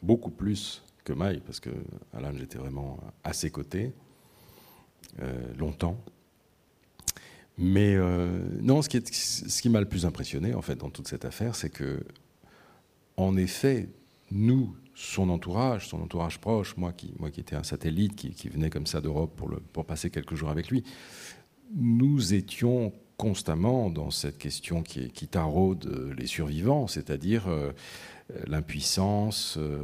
beaucoup plus que Maï, parce que Alan j'étais vraiment à ses côtés longtemps. Mais euh, non, ce qui, m'a le plus impressionné en fait dans toute cette affaire, c'est que, en effet, nous, son entourage, son entourage proche, moi qui, moi qui étais un satellite, qui, venait comme ça d'Europe pour, passer quelques jours avec lui, nous étions constamment dans cette question qui, qui taraude les survivants, c'est-à-dire euh, l'impuissance, euh,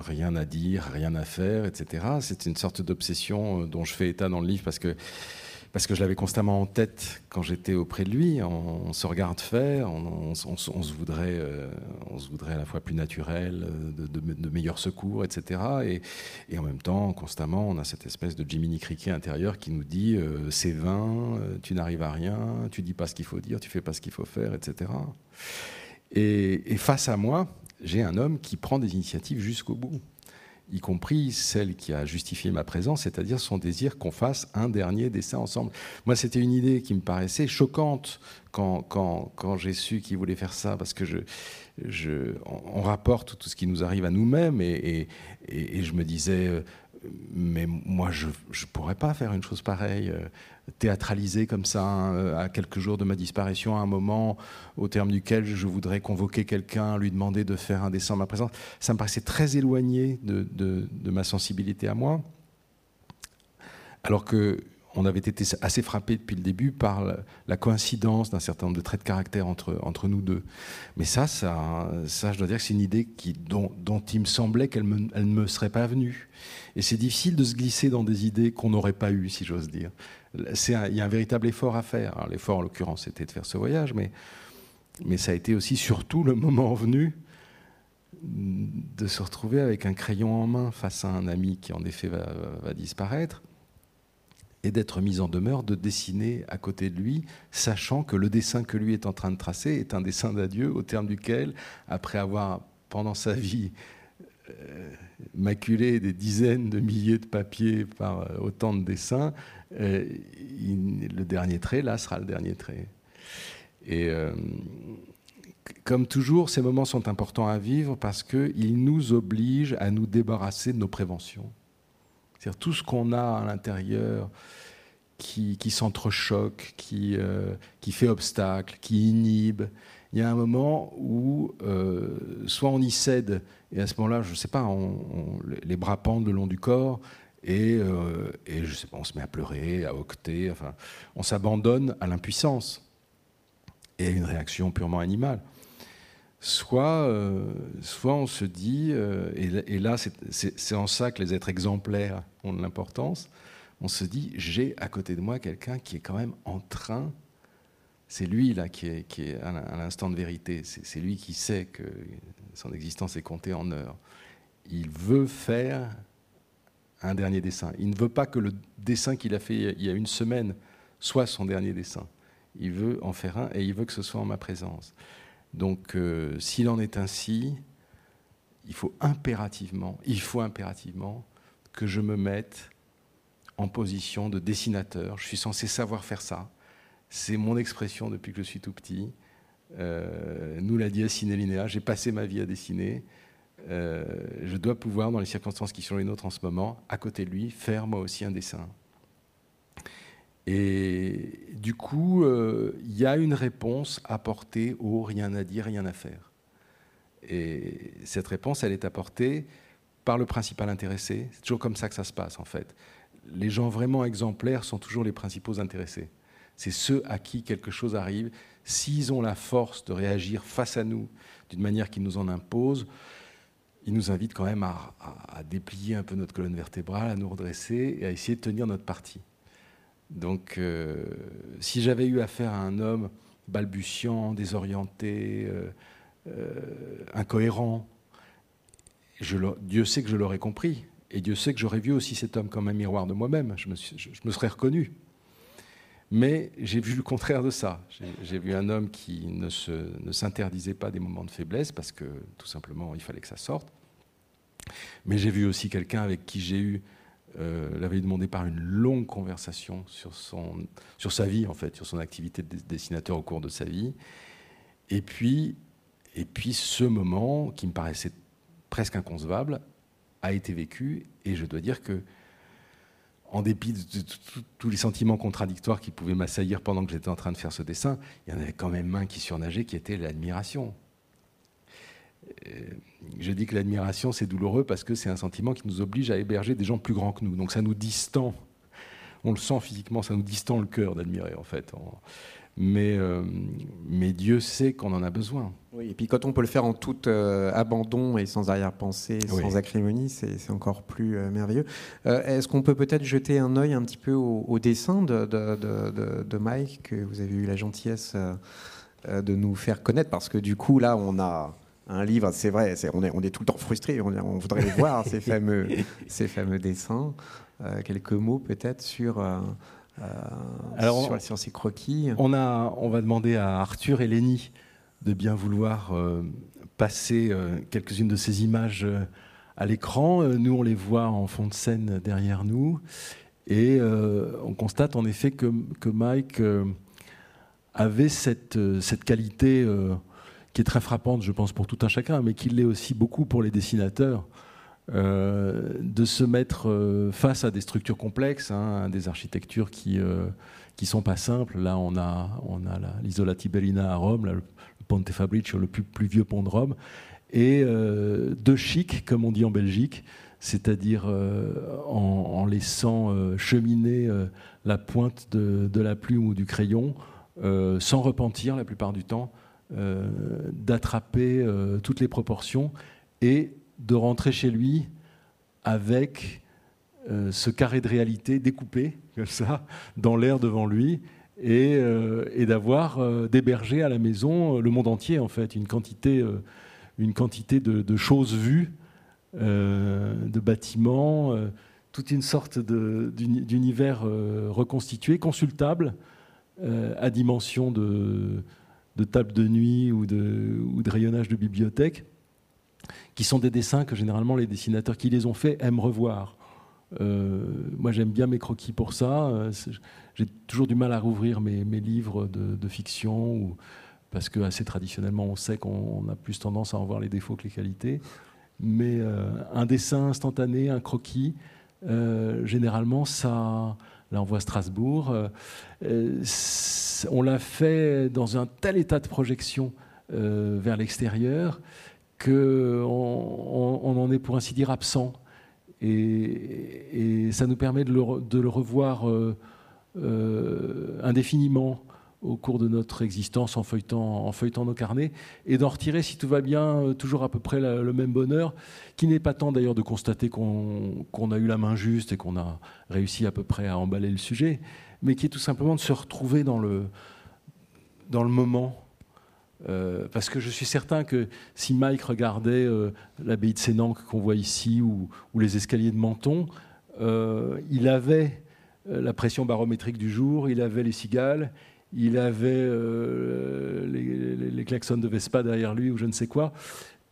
rien à dire, rien à faire, etc. C'est une sorte d'obsession dont je fais état dans le livre parce que parce que je l'avais constamment en tête quand j'étais auprès de lui. On, se regarde faire, on, se voudrait, euh, on se voudrait à la fois plus naturel, euh, de, meilleurs secours, etc. Et, en même temps, constamment, on a cette espèce de Jiminy Cricket intérieur qui nous dit euh, c'est vain, tu n'arrives à rien, tu dis pas ce qu'il faut dire, tu fais pas ce qu'il faut faire, etc. et face à moi, j'ai un homme qui prend des initiatives jusqu'au bout y compris celle qui a justifié ma présence, c'est-à-dire son désir qu'on fasse un dernier dessin ensemble. Moi, c'était une idée qui me paraissait choquante quand, quand, j'ai su qu'il voulait faire ça, parce que je, on rapporte tout ce qui nous arrive à nous-mêmes, et, je me disais, euh, mais moi, je ne pourrais pas faire une chose pareille, euh, théâtraliser comme ça, hein, à quelques jours de ma disparition, à un moment au terme duquel je voudrais convoquer quelqu'un, lui demander de faire un dessin en ma présence. Ça me paraissait très éloigné de, de ma sensibilité à moi. Alors que on avait été assez frappé depuis le début par la, coïncidence d'un certain nombre de traits de caractère entre, entre nous deux. Mais ça, ça, ça je dois dire que c'est une idée qui, dont, il me semblait qu'elle ne me serait pas venue. Et c'est difficile de se glisser dans des idées qu'on n'aurait pas eues, si j'ose dire. il y a un véritable effort à faire. l'effort, en l'occurrence, c'était de faire ce voyage, mais, mais ça a été aussi, surtout, le moment venu de se retrouver avec un crayon en main face à un ami qui, en effet, va disparaître et d'être mis en demeure de dessiner à côté de lui, sachant que le dessin que lui est en train de tracer est un dessin d'adieu au terme duquel, après avoir pendant sa vie euh, maculé des dizaines de milliers de papiers par euh, autant de dessins, euh, le dernier trait, là, sera le dernier trait. Et comme toujours, ces moments sont importants à vivre parce qu'ils nous obligent à nous débarrasser de nos préventions. C'est-à-dire tout ce qu'on a à l'intérieur qui, qui s'entrechoque, qui, euh, fait obstacle, qui inhibe. Il y a un moment où euh, soit on y cède, et à ce moment-là, je ne sais pas, les bras pendent le long du corps, et, euh, je sais on se met à pleurer, à octer, on s'abandonne à l'impuissance et à une réaction purement animale soit, euh, soit on se dit, euh, et, là c'est en ça que les êtres exemplaires ont de l'importance, on se dit, j'ai à côté de moi quelqu'un qui est quand même en train, c'est lui là qui est, qui est à l'instant de vérité, c'est lui qui sait que son existence est comptée en heures. Il veut faire un dernier dessin. Il ne veut pas que le dessin qu'il a fait il y a une semaine soit son dernier dessin. Il veut en faire un et il veut que ce soit en ma présence. Donc, euh, s'il en est ainsi, il faut impérativement, il faut impérativement que je me mette en position de dessinateur. Je suis censé savoir faire ça. C'est mon expression depuis que je suis tout petit. Euh, nous l'a dit Assine Linéa, j'ai passé ma vie à dessiner. Euh, je dois pouvoir, dans les circonstances qui sont les nôtres en ce moment, à côté de lui, faire moi aussi un dessin. Et du coup, euh, il y a une réponse apportée au rien à dire, rien à faire. Et cette réponse, elle est apportée par le principal intéressé. C'est toujours comme ça que ça se passe, en fait. Les gens vraiment exemplaires sont toujours les principaux intéressés. C'est ceux à qui quelque chose arrive. S'ils ont la force de réagir face à nous d'une manière qui nous en impose, ils nous invitent quand même à, à déplier un peu notre colonne vertébrale, à nous redresser et à essayer de tenir notre parti. Donc, euh, si j'avais eu affaire à un homme balbutiant, désorienté, euh, euh, incohérent, Dieu sait que je l'aurais compris. Et Dieu sait que j'aurais vu aussi cet homme comme un miroir de moi-même. Je, me, serais reconnu. Mais j'ai vu le contraire de ça. J'ai vu un homme qui ne s'interdisait pas des moments de faiblesse parce que tout simplement il fallait que ça sorte. Mais j'ai vu aussi quelqu'un avec qui j'ai eu euh, l'avait demandé par une longue conversation sur, son, sur sa vie, en fait, sur son activité de dessinateur au cours de sa vie. Et puis, et puis ce moment, qui me paraissait presque inconcevable, a été vécu. Et je dois dire que, en dépit de, tous les sentiments contradictoires qui pouvaient m'assaillir pendant que j'étais en train de faire ce dessin, il y en avait quand même un qui surnageait, qui était l'admiration. Euh, je dis que l'admiration, c'est douloureux parce que c'est un sentiment qui nous oblige à héberger des gens plus grands que nous. Donc ça nous distend, on le sent physiquement, ça nous distend le cœur d'admirer en fait. Mais, euh, mais Dieu sait qu'on en a besoin. Oui, et puis quand on peut le faire en tout euh, abandon et sans arrière-pensée, sans acrimonie, c'est encore plus merveilleux. Est-ce qu'on peut peut-être jeter un œil un petit peu au, dessin de, de, de, de, Mike, que vous avez eu la gentillesse de nous faire connaître? Parce que du coup, là, on a un livre, c'est vrai, on, est, on, est, tout le temps frustré, on, voudrait les voir, ces, fameux, ces fameux dessins. Euh, quelques mots peut-être sur, euh, euh sur, sur, ces croquis. On, a, on va demander à Arthur et Lénie de bien vouloir euh, passer quelques-unes de ces images à l'écran. Nous, on les voit en fond de scène derrière nous. Et on constate en effet que, que Mike avait cette, cette qualité qui est très frappante, je pense, pour tout un chacun, mais qui l'est aussi beaucoup pour les dessinateurs, de se mettre face à des structures complexes, hein, des architectures qui qui sont pas simples. Là, on a, on a l'Isola Tiberina à Rome, le Ponte Fabricio, le plus, vieux pont de Rome, et de chic, comme on dit en Belgique, c'est-à-dire en, laissant cheminer la pointe de, la plume ou du crayon, euh, sans repentir la plupart du temps, euh, d'attraper euh, toutes les proportions et de rentrer chez lui avec ce carré de réalité découpé, comme ça, dans l'air devant lui, et, d'avoir d'héberger à la maison le monde entier, en fait, une quantité, une quantité de, choses vues, de bâtiments toute une sorte d'univers euh, reconstitué, consultable, euh, à dimension de, table de nuit ou de, ou de, rayonnage de bibliothèque, qui sont des dessins que généralement les dessinateurs qui les ont faits aiment revoir. Euh, moi j'aime bien mes croquis pour ça. J'ai toujours du mal à rouvrir mes, livres de, fiction, ou, parce que assez traditionnellement on sait qu'on a plus tendance à en voir les défauts que les qualités. Mais un dessin instantané, un croquis, euh, généralement, ça, là on voit Strasbourg, euh, euh, on l'a fait dans un tel état de projection vers l'extérieur qu'on on, en est pour ainsi dire absent. Et, ça nous permet de le revoir indéfiniment au cours de notre existence en feuilletant, nos carnets et d'en retirer, si tout va bien, euh, toujours à peu près le même bonheur, qui n'est pas tant d'ailleurs de constater qu'on a eu la main juste et qu'on a réussi à peu près à emballer le sujet, mais qui est tout simplement de se retrouver dans le, dans le moment. Euh, parce que je suis certain que si Mike regardait euh, l'abbaye de Sénanque qu'on voit ici ou, les escaliers de Menton, il avait la pression barométrique du jour, il avait les cigales, il avait euh, les, klaxons de Vespa derrière lui ou je ne sais quoi,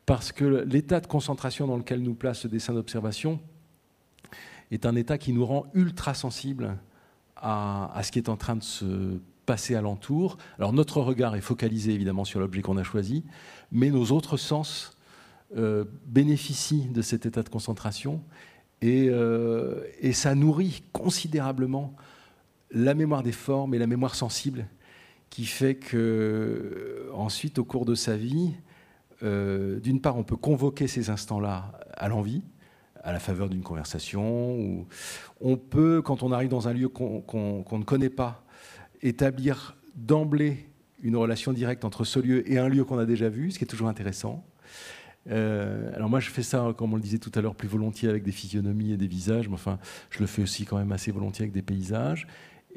parce que l'état de concentration dans lequel nous place ce dessin d'observation est un état qui nous rend ultra sensibles à, ce qui est en train de se passer alentour. Alors notre regard est focalisé évidemment sur l'objet qu'on a choisi, mais nos autres sens euh, bénéficient de cet état de concentration et, euh, et ça nourrit considérablement la mémoire des formes et la mémoire sensible qui fait que ensuite au cours de sa vie, euh, d'une part on peut convoquer ces instants-là à l'envie, à la faveur d'une conversation, ou on peut, quand on arrive dans un lieu qu'on ne connaît pas, établir d'emblée une relation directe entre ce lieu et un lieu qu'on a déjà vu, ce qui est toujours intéressant. Euh, alors moi je fais ça, comme on le disait tout à l'heure, plus volontiers avec des physionomies et des visages, mais enfin je le fais aussi quand même assez volontiers avec des paysages.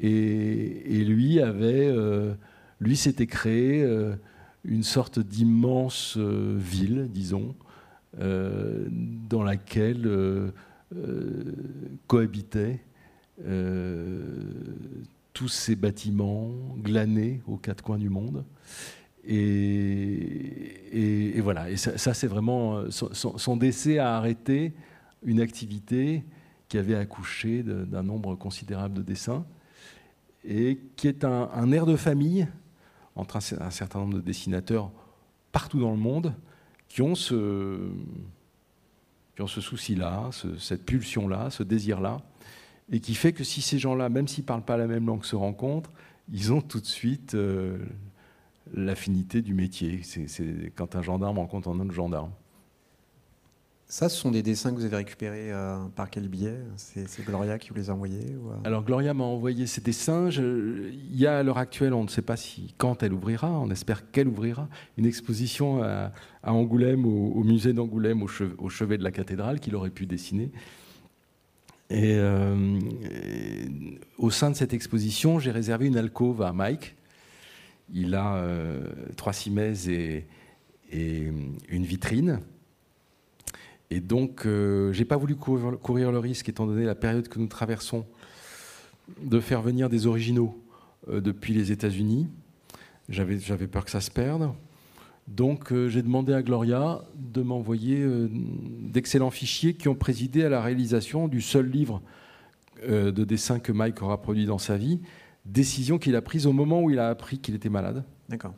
Et, lui avait, euh, lui s'était créé euh, une sorte d'immense euh, ville, disons, dans laquelle cohabitaient tous ces bâtiments glanés aux quatre coins du monde. Et, voilà, et ça, c'est vraiment son, décès a arrêté une activité qui avait accouché d'un nombre considérable de dessins et qui est un, air de famille entre un, certain nombre de dessinateurs partout dans le monde qui ont ce, souci-là, cette pulsion-là, ce désir-là, et qui fait que si ces gens-là, même s'ils ne parlent pas la même langue, se rencontrent, ils ont tout de suite euh, l'affinité du métier. C'est quand un gendarme rencontre un autre gendarme. Ça, ce sont des dessins que vous avez récupérés euh, par quel biais? C'est Gloria qui vous les a envoyés euh? Alors Gloria m'a envoyé ces dessins. il y a à l'heure actuelle, on ne sait pas si quand elle ouvrira, on espère qu'elle ouvrira, une exposition à, Angoulême, au, musée d'Angoulême, au, chevet de la cathédrale, qu'il aurait pu dessiner. Et, euh, au sein de cette exposition, j'ai réservé une alcôve à Mike. Il a trois cimaises et, et une vitrine. Et donc, euh, je n'ai pas voulu courir, le risque, étant donné la période que nous traversons, de faire venir des originaux euh, depuis les États-Unis. J'avais, peur que ça se perde. Donc, euh, j'ai demandé à Gloria de m'envoyer d'excellents fichiers qui ont présidé à la réalisation du seul livre de dessin que Mike aura produit dans sa vie, décision qu'il a prise au moment où il a appris qu'il était malade. D'accord.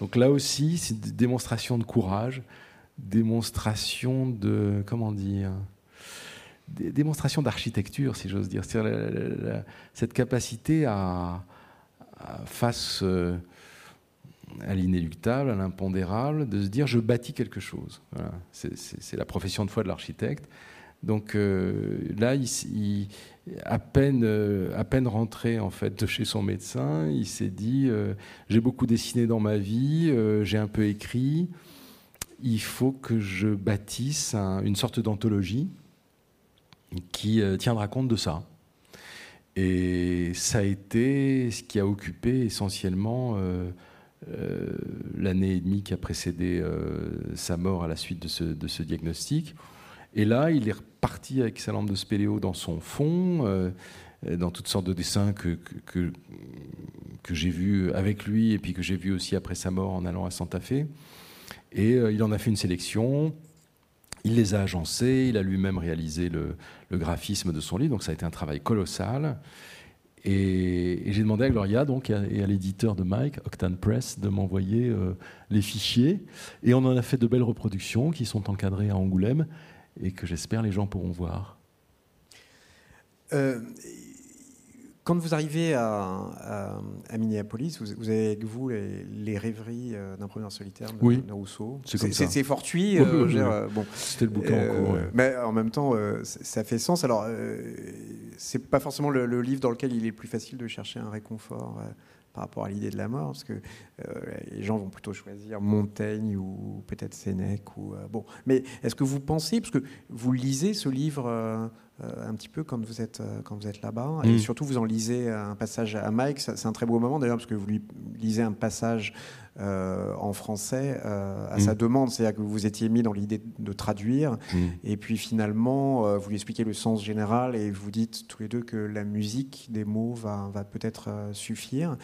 Donc là aussi, c'est une démonstration de courage, démonstration de comment dire démonstration d'architecture, si j'ose dire. cette capacité à, face euh, à l'inéluctable, à l'impondérable, de se dire je bâtis quelque chose. C'est la profession de foi de l'architecte. Donc euh, là, à, peine, euh, à peine rentré en fait de chez son médecin, il s'est dit j'ai beaucoup dessiné dans ma vie, j'ai un peu écrit, il faut que je bâtisse une sorte d'anthologie qui tiendra compte de ça. Et ça a été ce qui a occupé essentiellement euh, euh, l'année et demie qui a précédé euh, sa mort à la suite de ce, diagnostic. Et là, il est reparti avec sa lampe de spéléo dans son fond, dans toutes sortes de dessins que, que j'ai vus avec lui et puis que j'ai vus aussi après sa mort en allant à Santa Fe. Et il en a fait une sélection. Il les a agencés, il a lui-même réalisé le, graphisme de son livre, donc ça a été un travail colossal. Et, j'ai demandé à Gloria donc, et à, l'éditeur de Mike, Octane Press, de m'envoyer euh, les fichiers. Et on en a fait de belles reproductions qui sont encadrées à Angoulême et que j'espère les gens pourront voir. Euh, quand vous arrivez à, Minneapolis, vous, avez avec vous les, rêveries euh, d'un premier solitaire de, Rousseau. C'est fortuit. Euh, bon, C'était le bouquin en cours. Euh, mais en même temps, ça fait sens. Alors, c'est pas forcément le, livre dans lequel il est le plus facile de chercher un réconfort par rapport à l'idée de la mort, parce que les gens vont plutôt choisir Montaigne ou peut-être Sénèque. Ou, bon. Mais est-ce que vous pensez, parce que vous lisez ce livre un petit peu quand vous êtes, euh, quand vous êtes là-bas. Et mm. surtout, vous en lisez un passage à Mike. C'est un très beau moment d'ailleurs, parce que vous lui lisez un passage euh, en français à sa mm. demande. C'est-à-dire que vous vous étiez mis dans l'idée de traduire. Mm. Et puis finalement, vous lui expliquez le sens général et vous dites tous les deux que la musique des mots va, va peut-être suffire.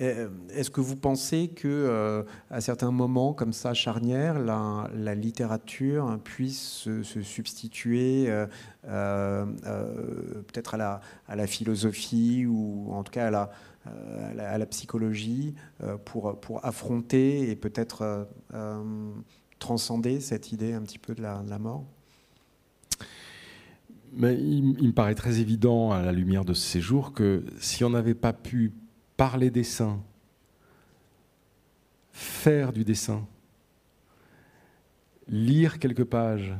Euh, est-ce que vous pensez que euh, à certains moments comme ça charnières, la, littérature puisse se, substituer euh, peut-être à la, philosophie ou en tout cas à la, psychologie pour, affronter et peut-être transcender cette idée un petit peu de la, mort? Mais il, il, me paraît très évident à la lumière de ce séjour que si on n'avait pas pu par les dessins, faire du dessin, lire quelques pages,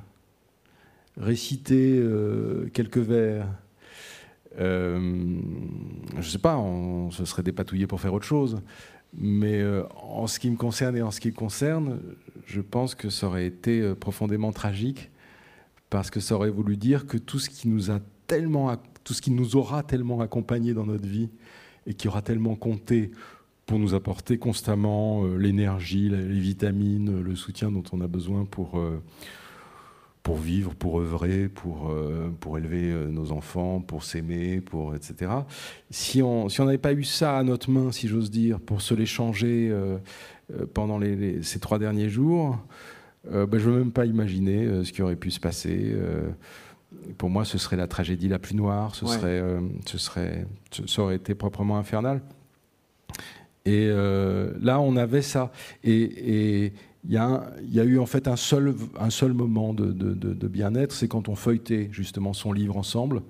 réciter euh, quelques vers. Euh, je ne sais pas, on se serait dépatouillé pour faire autre chose. Mais euh, en ce qui me concerne et en ce qui concerne, je pense que ça aurait été profondément tragique parce que ça aurait voulu dire que tout ce qui nous a tellement, tout ce qui nous aura tellement accompagnés dans notre vie, et qui aura tellement compté pour nous apporter constamment euh, l'énergie, les vitamines, le soutien dont on a besoin pour, euh, pour vivre, pour œuvrer, pour, euh, pour élever nos enfants, pour s'aimer, pour, etc. Si on si n'avait pas eu ça à notre main, si j'ose dire, pour se l'échanger pendant ces trois derniers jours, ben, je ne veux même pas imaginer ce qui aurait pu se passer pour moi, ce serait la tragédie la plus noire, ce, serait, euh, ce serait, ça aurait été proprement infernal. Et euh, là, on avait ça. Et il y, a, y a eu en fait un seul, un seul moment de, de, bien-être, c'est quand on feuilletait justement son livre ensemble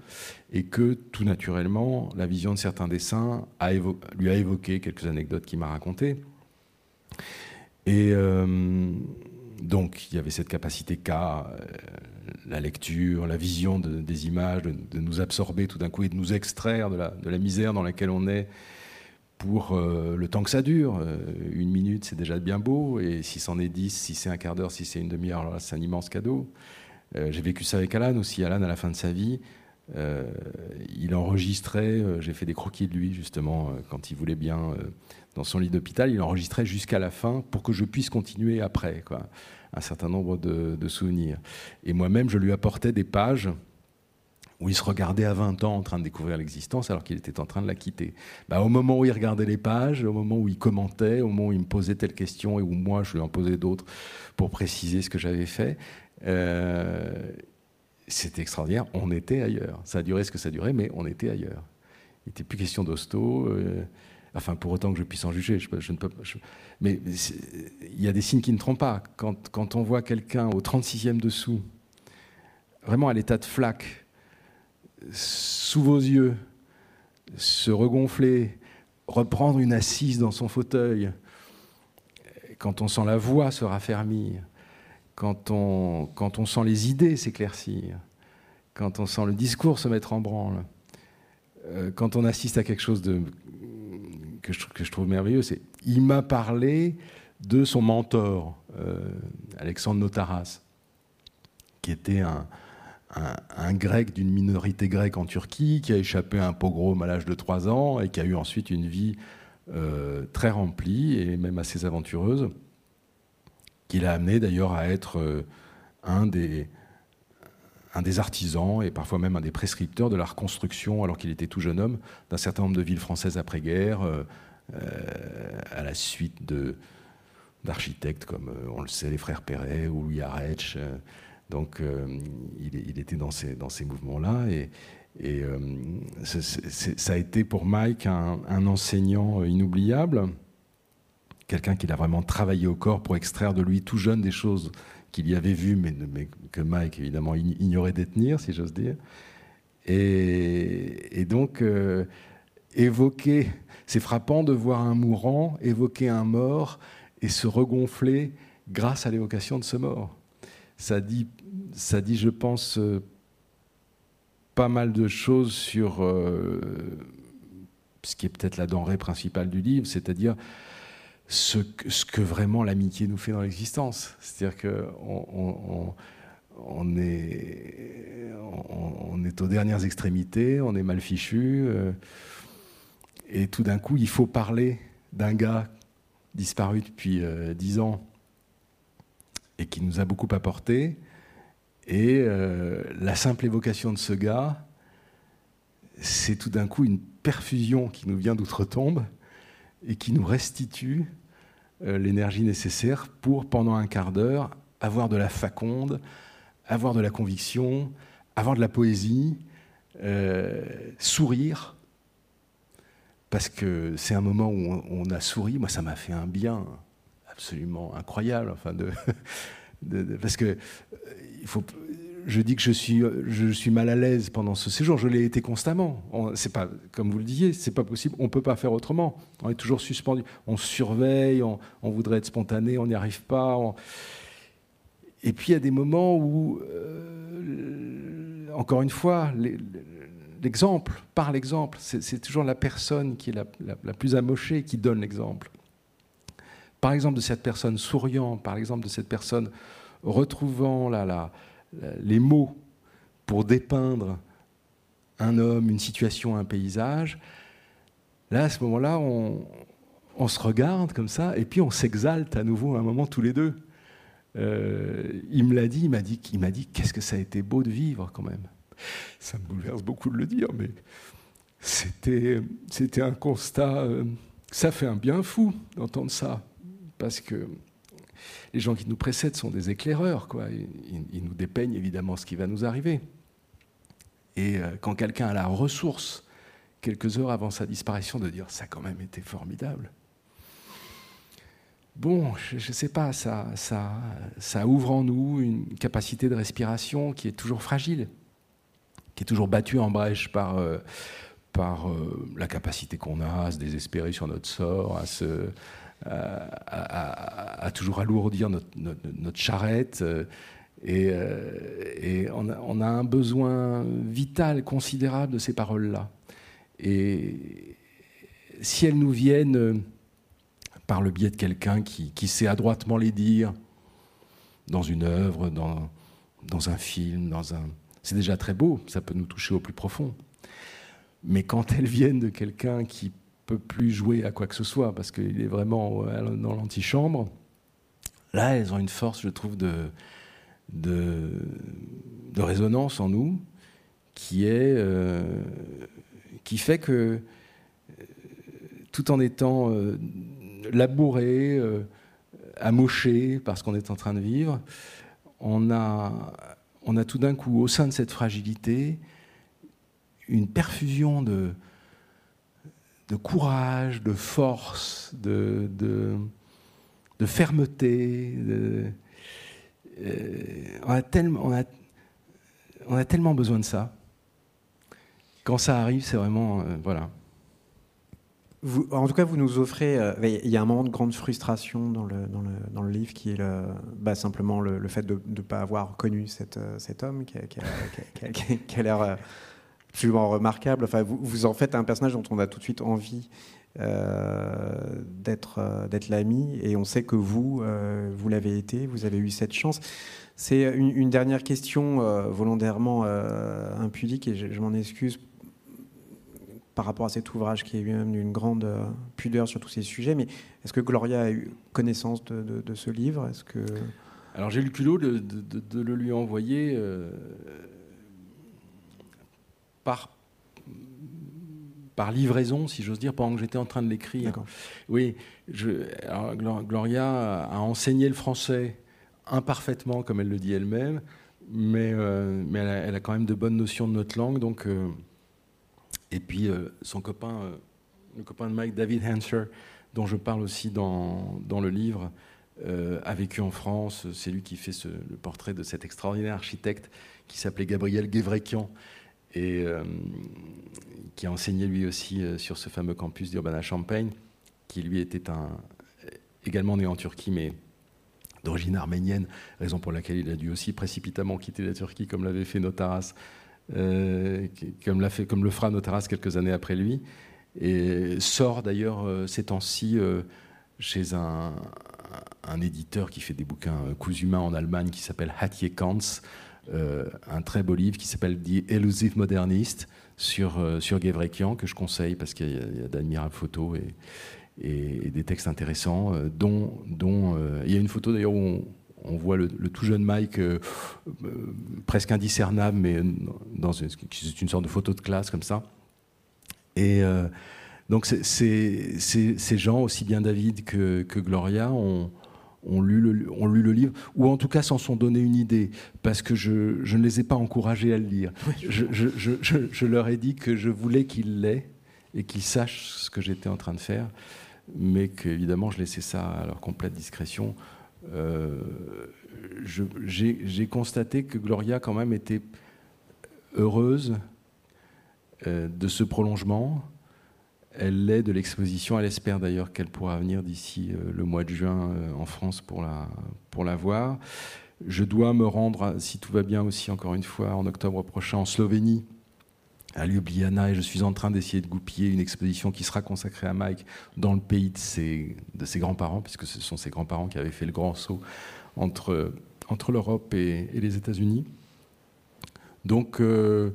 et que tout naturellement, la vision de certains dessins a lui a évoqué quelques anecdotes qu'il m'a racontées. Et euh, donc, il y avait cette capacité qu'a la lecture, la vision des images, de, nous absorber tout d'un coup et de nous extraire de la, misère dans laquelle on est pour euh, le temps que ça dure. Euh, une minute, c'est déjà bien beau, et si c'en est dix, si c'est un quart d'heure, si c'est une demi-heure, c'est un immense cadeau. Euh, j'ai vécu ça avec Alan aussi. Alan, à la fin de sa vie, il enregistrait, j'ai fait des croquis de lui justement quand il voulait bien dans son lit d'hôpital, il enregistrait jusqu'à la fin pour que je puisse continuer après. Un certain nombre de, souvenirs. Et moi-même, je lui apportais des pages où il se regardait à 20 ans en train de découvrir l'existence alors qu'il était en train de la quitter. Bah, au moment où il regardait les pages, au moment où il commentait, au moment où il me posait telle question et où moi je lui en posais d'autres pour préciser ce que j'avais fait, euh, c'était extraordinaire. On était ailleurs. Ça a duré ce que ça durait, mais on était ailleurs. Il n'était plus question d'hosto. Euh, Enfin, pour autant que je puisse en juger, je, ne peux mais il y a des signes qui ne trompent pas. Quand, on voit quelqu'un au 36e dessous, vraiment à l'état de flaque, sous vos yeux, se regonfler, reprendre une assise dans son fauteuil, quand on sent la voix se raffermir, quand on, quand on sent les idées s'éclaircir, quand on sent le discours se mettre en branle, euh, quand on assiste à quelque chose de, que, je, trouve merveilleux, c'est il m'a parlé de son mentor, euh, Alexandre Notaras, qui était un, un, grec d'une minorité grecque en Turquie, qui a échappé à un pogrom à l'âge de 3 ans et qui a eu ensuite une vie euh, très remplie et même assez aventureuse, qui l'a amené d'ailleurs à être euh, un, des, un des artisans et parfois même un des prescripteurs de la reconstruction, alors qu'il était tout jeune homme, d'un certain nombre de villes françaises après-guerre, euh, à la suite d'architectes comme, on le sait, les frères Perret ou Louis Arech. Donc euh, il, était dans ces, dans ces mouvements-là. Et, euh, ça a été pour Mike un, enseignant inoubliable, quelqu'un qui a vraiment travaillé au corps pour extraire de lui tout jeune des choses qu'il y avait mais, mais, que Mike évidemment ignorait détenir, si j'ose dire. Et, donc, euh, évoquer, c'est frappant de voir un mourant évoquer un mort et se regonfler grâce à l'évocation de ce mort ça dit, ça dit je pense, euh, pas mal de choses sur euh, ce qui est peut-être la denrée principale du livre, c'est-à-dire ce, que vraiment l'amitié nous fait dans l'existence. C'est-à-dire qu'on on, est, aux dernières extrémités, on est mal fichu, euh, et tout d'un coup, il faut parler d'un gars disparu depuis dix ans et qui nous a beaucoup apporté. Et euh, la simple évocation de ce gars, c'est tout d'un coup une perfusion qui nous vient d'outre-tombe et qui nous restitue euh, l'énergie nécessaire pour, pendant un quart d'heure, avoir de la faconde, avoir de la conviction, avoir de la poésie, euh, sourire, parce que c'est un moment où on a souri, moi ça m'a fait un bien absolument incroyable. Enfin parce que euh, il faut, je dis que je suis, je suis mal à l'aise pendant ce séjour. Je l'ai été constamment. C'est pas, comme vous le disiez, c'est pas possible. On peut pas faire autrement. On est toujours suspendu. On surveille. On, voudrait être spontané. On n'y arrive pas. Et puis il y a des moments où, euh, encore une fois, l'exemple, par l'exemple, c'est toujours la personne qui est la, la plus amochée qui donne l'exemple par exemple de cette personne souriant, par exemple de cette personne retrouvant les mots pour dépeindre un homme, une situation, un paysage, là, à ce moment-là, on, se regarde comme ça, et puis on s'exalte à nouveau un moment tous les deux. Euh, il me l'a dit, il m'a dit, il m'a dit, qu'est-ce que ça a été beau de vivre quand même. Ça me bouleverse beaucoup de le dire, mais c'était, c'était un constat. Euh, ça fait un bien fou d'entendre ça parce que les gens qui nous précèdent sont des éclaireurs, quoi. Ils, nous dépeignent évidemment ce qui va nous arriver. Et euh, quand quelqu'un a la ressource, quelques heures avant sa disparition, de dire ça a quand même été formidable. Bon, je ne sais pas, ça, ça, ouvre en nous une capacité de respiration qui est toujours fragile, qui est toujours battue en brèche par, euh, euh, la capacité qu'on a à se désespérer sur notre sort, à se, à, toujours alourdir notre, charrette. Euh, et, euh, on, a, un besoin vital, considérable de ces paroles-là. Et si elles nous viennent euh, par le biais de quelqu'un qui, sait adroitement les dire, dans une œuvre, dans, dans un film, dans un... c'est déjà très beau, ça peut nous toucher au plus profond. Mais quand elles viennent de quelqu'un qui peut plus jouer à quoi que ce soit parce qu'il est vraiment dans l'antichambre. Là, elles ont une force, je trouve, de, de, résonance en nous qui est euh, qui fait que tout en étant euh, labouré, euh, amoché par ce qu'on est en train de vivre, on a, on a tout d'un coup, au sein de cette fragilité, une perfusion de, de courage, de force, de, de, fermeté. Euh, on, a tellement, on, a, on, a, tellement, besoin de ça. quand ça arrive, c'est vraiment voilà en tout cas, vous nous offrez. Euh, il y a un moment de grande frustration dans le, dans le, dans le livre qui est bah, simplement le, fait de ne pas avoir connu cet, euh, homme qui a, l'air euh, absolument remarquable. Enfin, vous, en faites un personnage dont on a tout de suite envie d'être d'être l'ami et on sait que vous, vous l'avez été, vous avez eu cette chance. C'est une, dernière question volontairement impudique et je, m'en excuse par rapport à cet ouvrage qui a eu une grande euh, pudeur sur tous ces sujets. Mais est-ce que Gloria a eu connaissance de, ce livre? Est-ce que alors j'ai eu le culot de, le lui envoyer euh, par par livraison, si j'ose dire, pendant que j'étais en train de l'écrire. Oui, je, Gloria a enseigné le français imparfaitement, comme elle le dit elle-même, mais, euh, mais elle, a, quand même de bonnes notions de notre langue, donc et puis euh, son copain, euh, le copain de Mike, David Hanser, dont je parle aussi dans, dans le livre, euh, a vécu en France. C'est lui qui fait le portrait de cet extraordinaire architecte qui s'appelait Gabriel Guévrekian et qui a enseigné lui aussi sur ce fameux campus d'Urbana-Champagne, qui lui était également né en Turquie, mais d'origine arménienne, raison pour laquelle il a dû aussi précipitamment quitter la Turquie, comme l'avait fait Notaras euh, comme, le fera Notaras quelques années après lui, et sort d'ailleurs euh, ces temps-ci euh, chez un, éditeur qui fait des bouquins coups humains en Allemagne qui s'appelle Hatje Kantz, un très beau livre qui s'appelle The Elusive Modernist sur, sur Gevrekian, que je conseille parce qu'il y a, d'admirables photos et, des textes intéressants, dont, dont il y a une photo d'ailleurs où on, voit le, tout jeune Mike euh, euh, presque indiscernable, mais dans une, c'est une sorte de photo de classe comme ça. Et euh, donc ces gens, aussi bien David que, Gloria, ont, lu le, livre, ou en tout cas s'en sont donné une idée, parce que je, ne les ai pas encouragés à le lire. je, leur ai dit que je voulais qu'ils l'aient et qu'ils sachent ce que j'étais en train de faire, mais qu'évidemment je laissais ça à leur complète discrétion. Euh, j'ai constaté que Gloria quand même était heureuse euh, de ce prolongement. Elle l'est de l'exposition. Elle espère d'ailleurs qu'elle pourra venir d'ici euh, le mois de juin en France pour la, pour la voir. Je dois me rendre, si tout va bien aussi, encore une fois, en octobre prochain en Slovénie à Ljubljana et je suis en train d'essayer de goupiller une exposition qui sera consacrée à Mike dans le pays de ses, de ses grands-parents, puisque ce sont ses grands-parents qui avaient fait le grand saut entre, entre l'Europe et, les États-Unis. Donc, euh,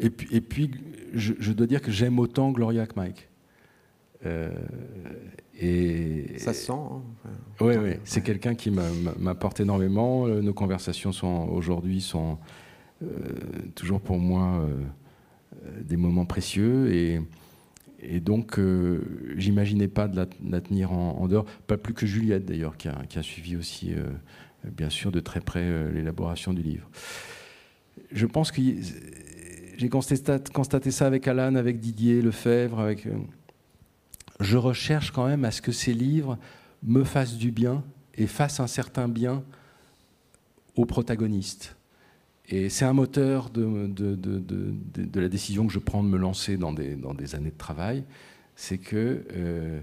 et puis, et puis je, dois dire que j'aime autant Gloria que Mike. Euh, et ça se sent. Hein. oui, oui. C'est quelqu'un qui m'apporte énormément. Nos conversations sont aujourd'hui sont euh, toujours pour moi euh, des moments précieux et, et donc euh, j'imaginais pas de la, tenir en, dehors, pas plus que Juliette d'ailleurs qui a, suivi aussi euh, bien sûr de très près l'élaboration du livre. Je pense que j'ai constaté, ça avec Alan, avec Didier Lefebvre, avec je recherche quand même à ce que ces livres me fassent du bien et fassent un certain bien aux protagonistes. Et c'est un moteur de, la décision que je prends de me lancer dans des, années de travail. C'est que euh,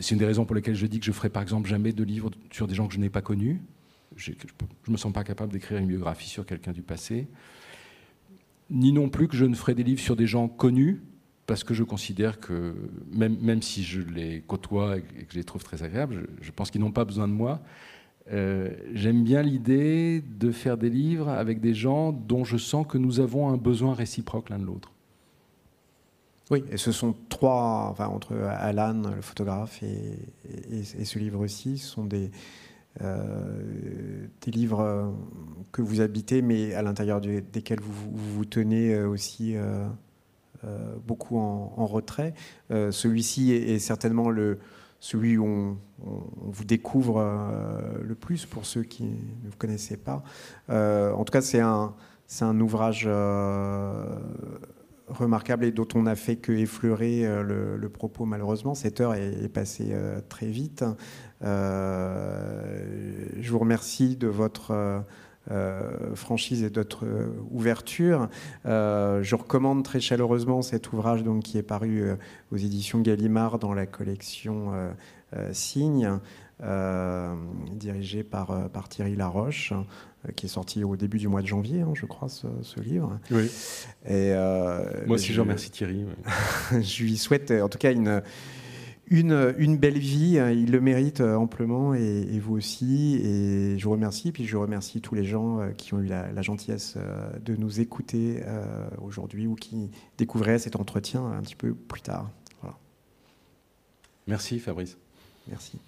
c'est une des raisons pour lesquelles je dis que je ferai par exemple jamais de livres sur des gens que je n'ai pas connus. Je ne me sens pas capable d'écrire une biographie sur quelqu'un du passé. Ni non plus que je ne ferai des livres sur des gens connus, parce que je considère que, même, même si je les côtoie et que je les trouve très agréables, je, pense qu'ils n'ont pas besoin de moi. Euh, j'aime bien l'idée de faire des livres avec des gens dont je sens que nous avons un besoin réciproque l'un de l'autre. Oui, et ce sont trois, enfin, entre Alan, le photographe, et, et, ce livre-ci, ce sont des, euh, des livres que vous habitez, mais à l'intérieur desquels vous, vous, tenez aussi euh, beaucoup en, retrait. Celui-ci est, certainement le, celui où on, vous découvre euh, le plus pour ceux qui ne vous connaissaient pas. Euh, en tout cas, c'est un, un ouvrage euh, remarquable et dont on n'a fait que effleurer le, propos malheureusement. Cette heure est, passée très vite. Je vous remercie de votre franchises et d'autres ouvertures. je recommande très chaleureusement cet ouvrage donc, qui est paru aux éditions Gallimard dans la collection Signe. dirigé par, par Thierry Laroche, qui est sorti au début du mois de janvier, hein, je crois, ce, livre. Oui. Et, Moi aussi, je remercie Thierry. je lui souhaite en tout cas une, une, une, belle vie. Il le mérite amplement et, vous aussi. Et je vous remercie. Puis je remercie tous les gens euh, qui ont eu la, gentillesse euh, de nous écouter euh, aujourd'hui ou qui découvraient cet entretien un petit peu plus tard. Merci Fabrice. Merci.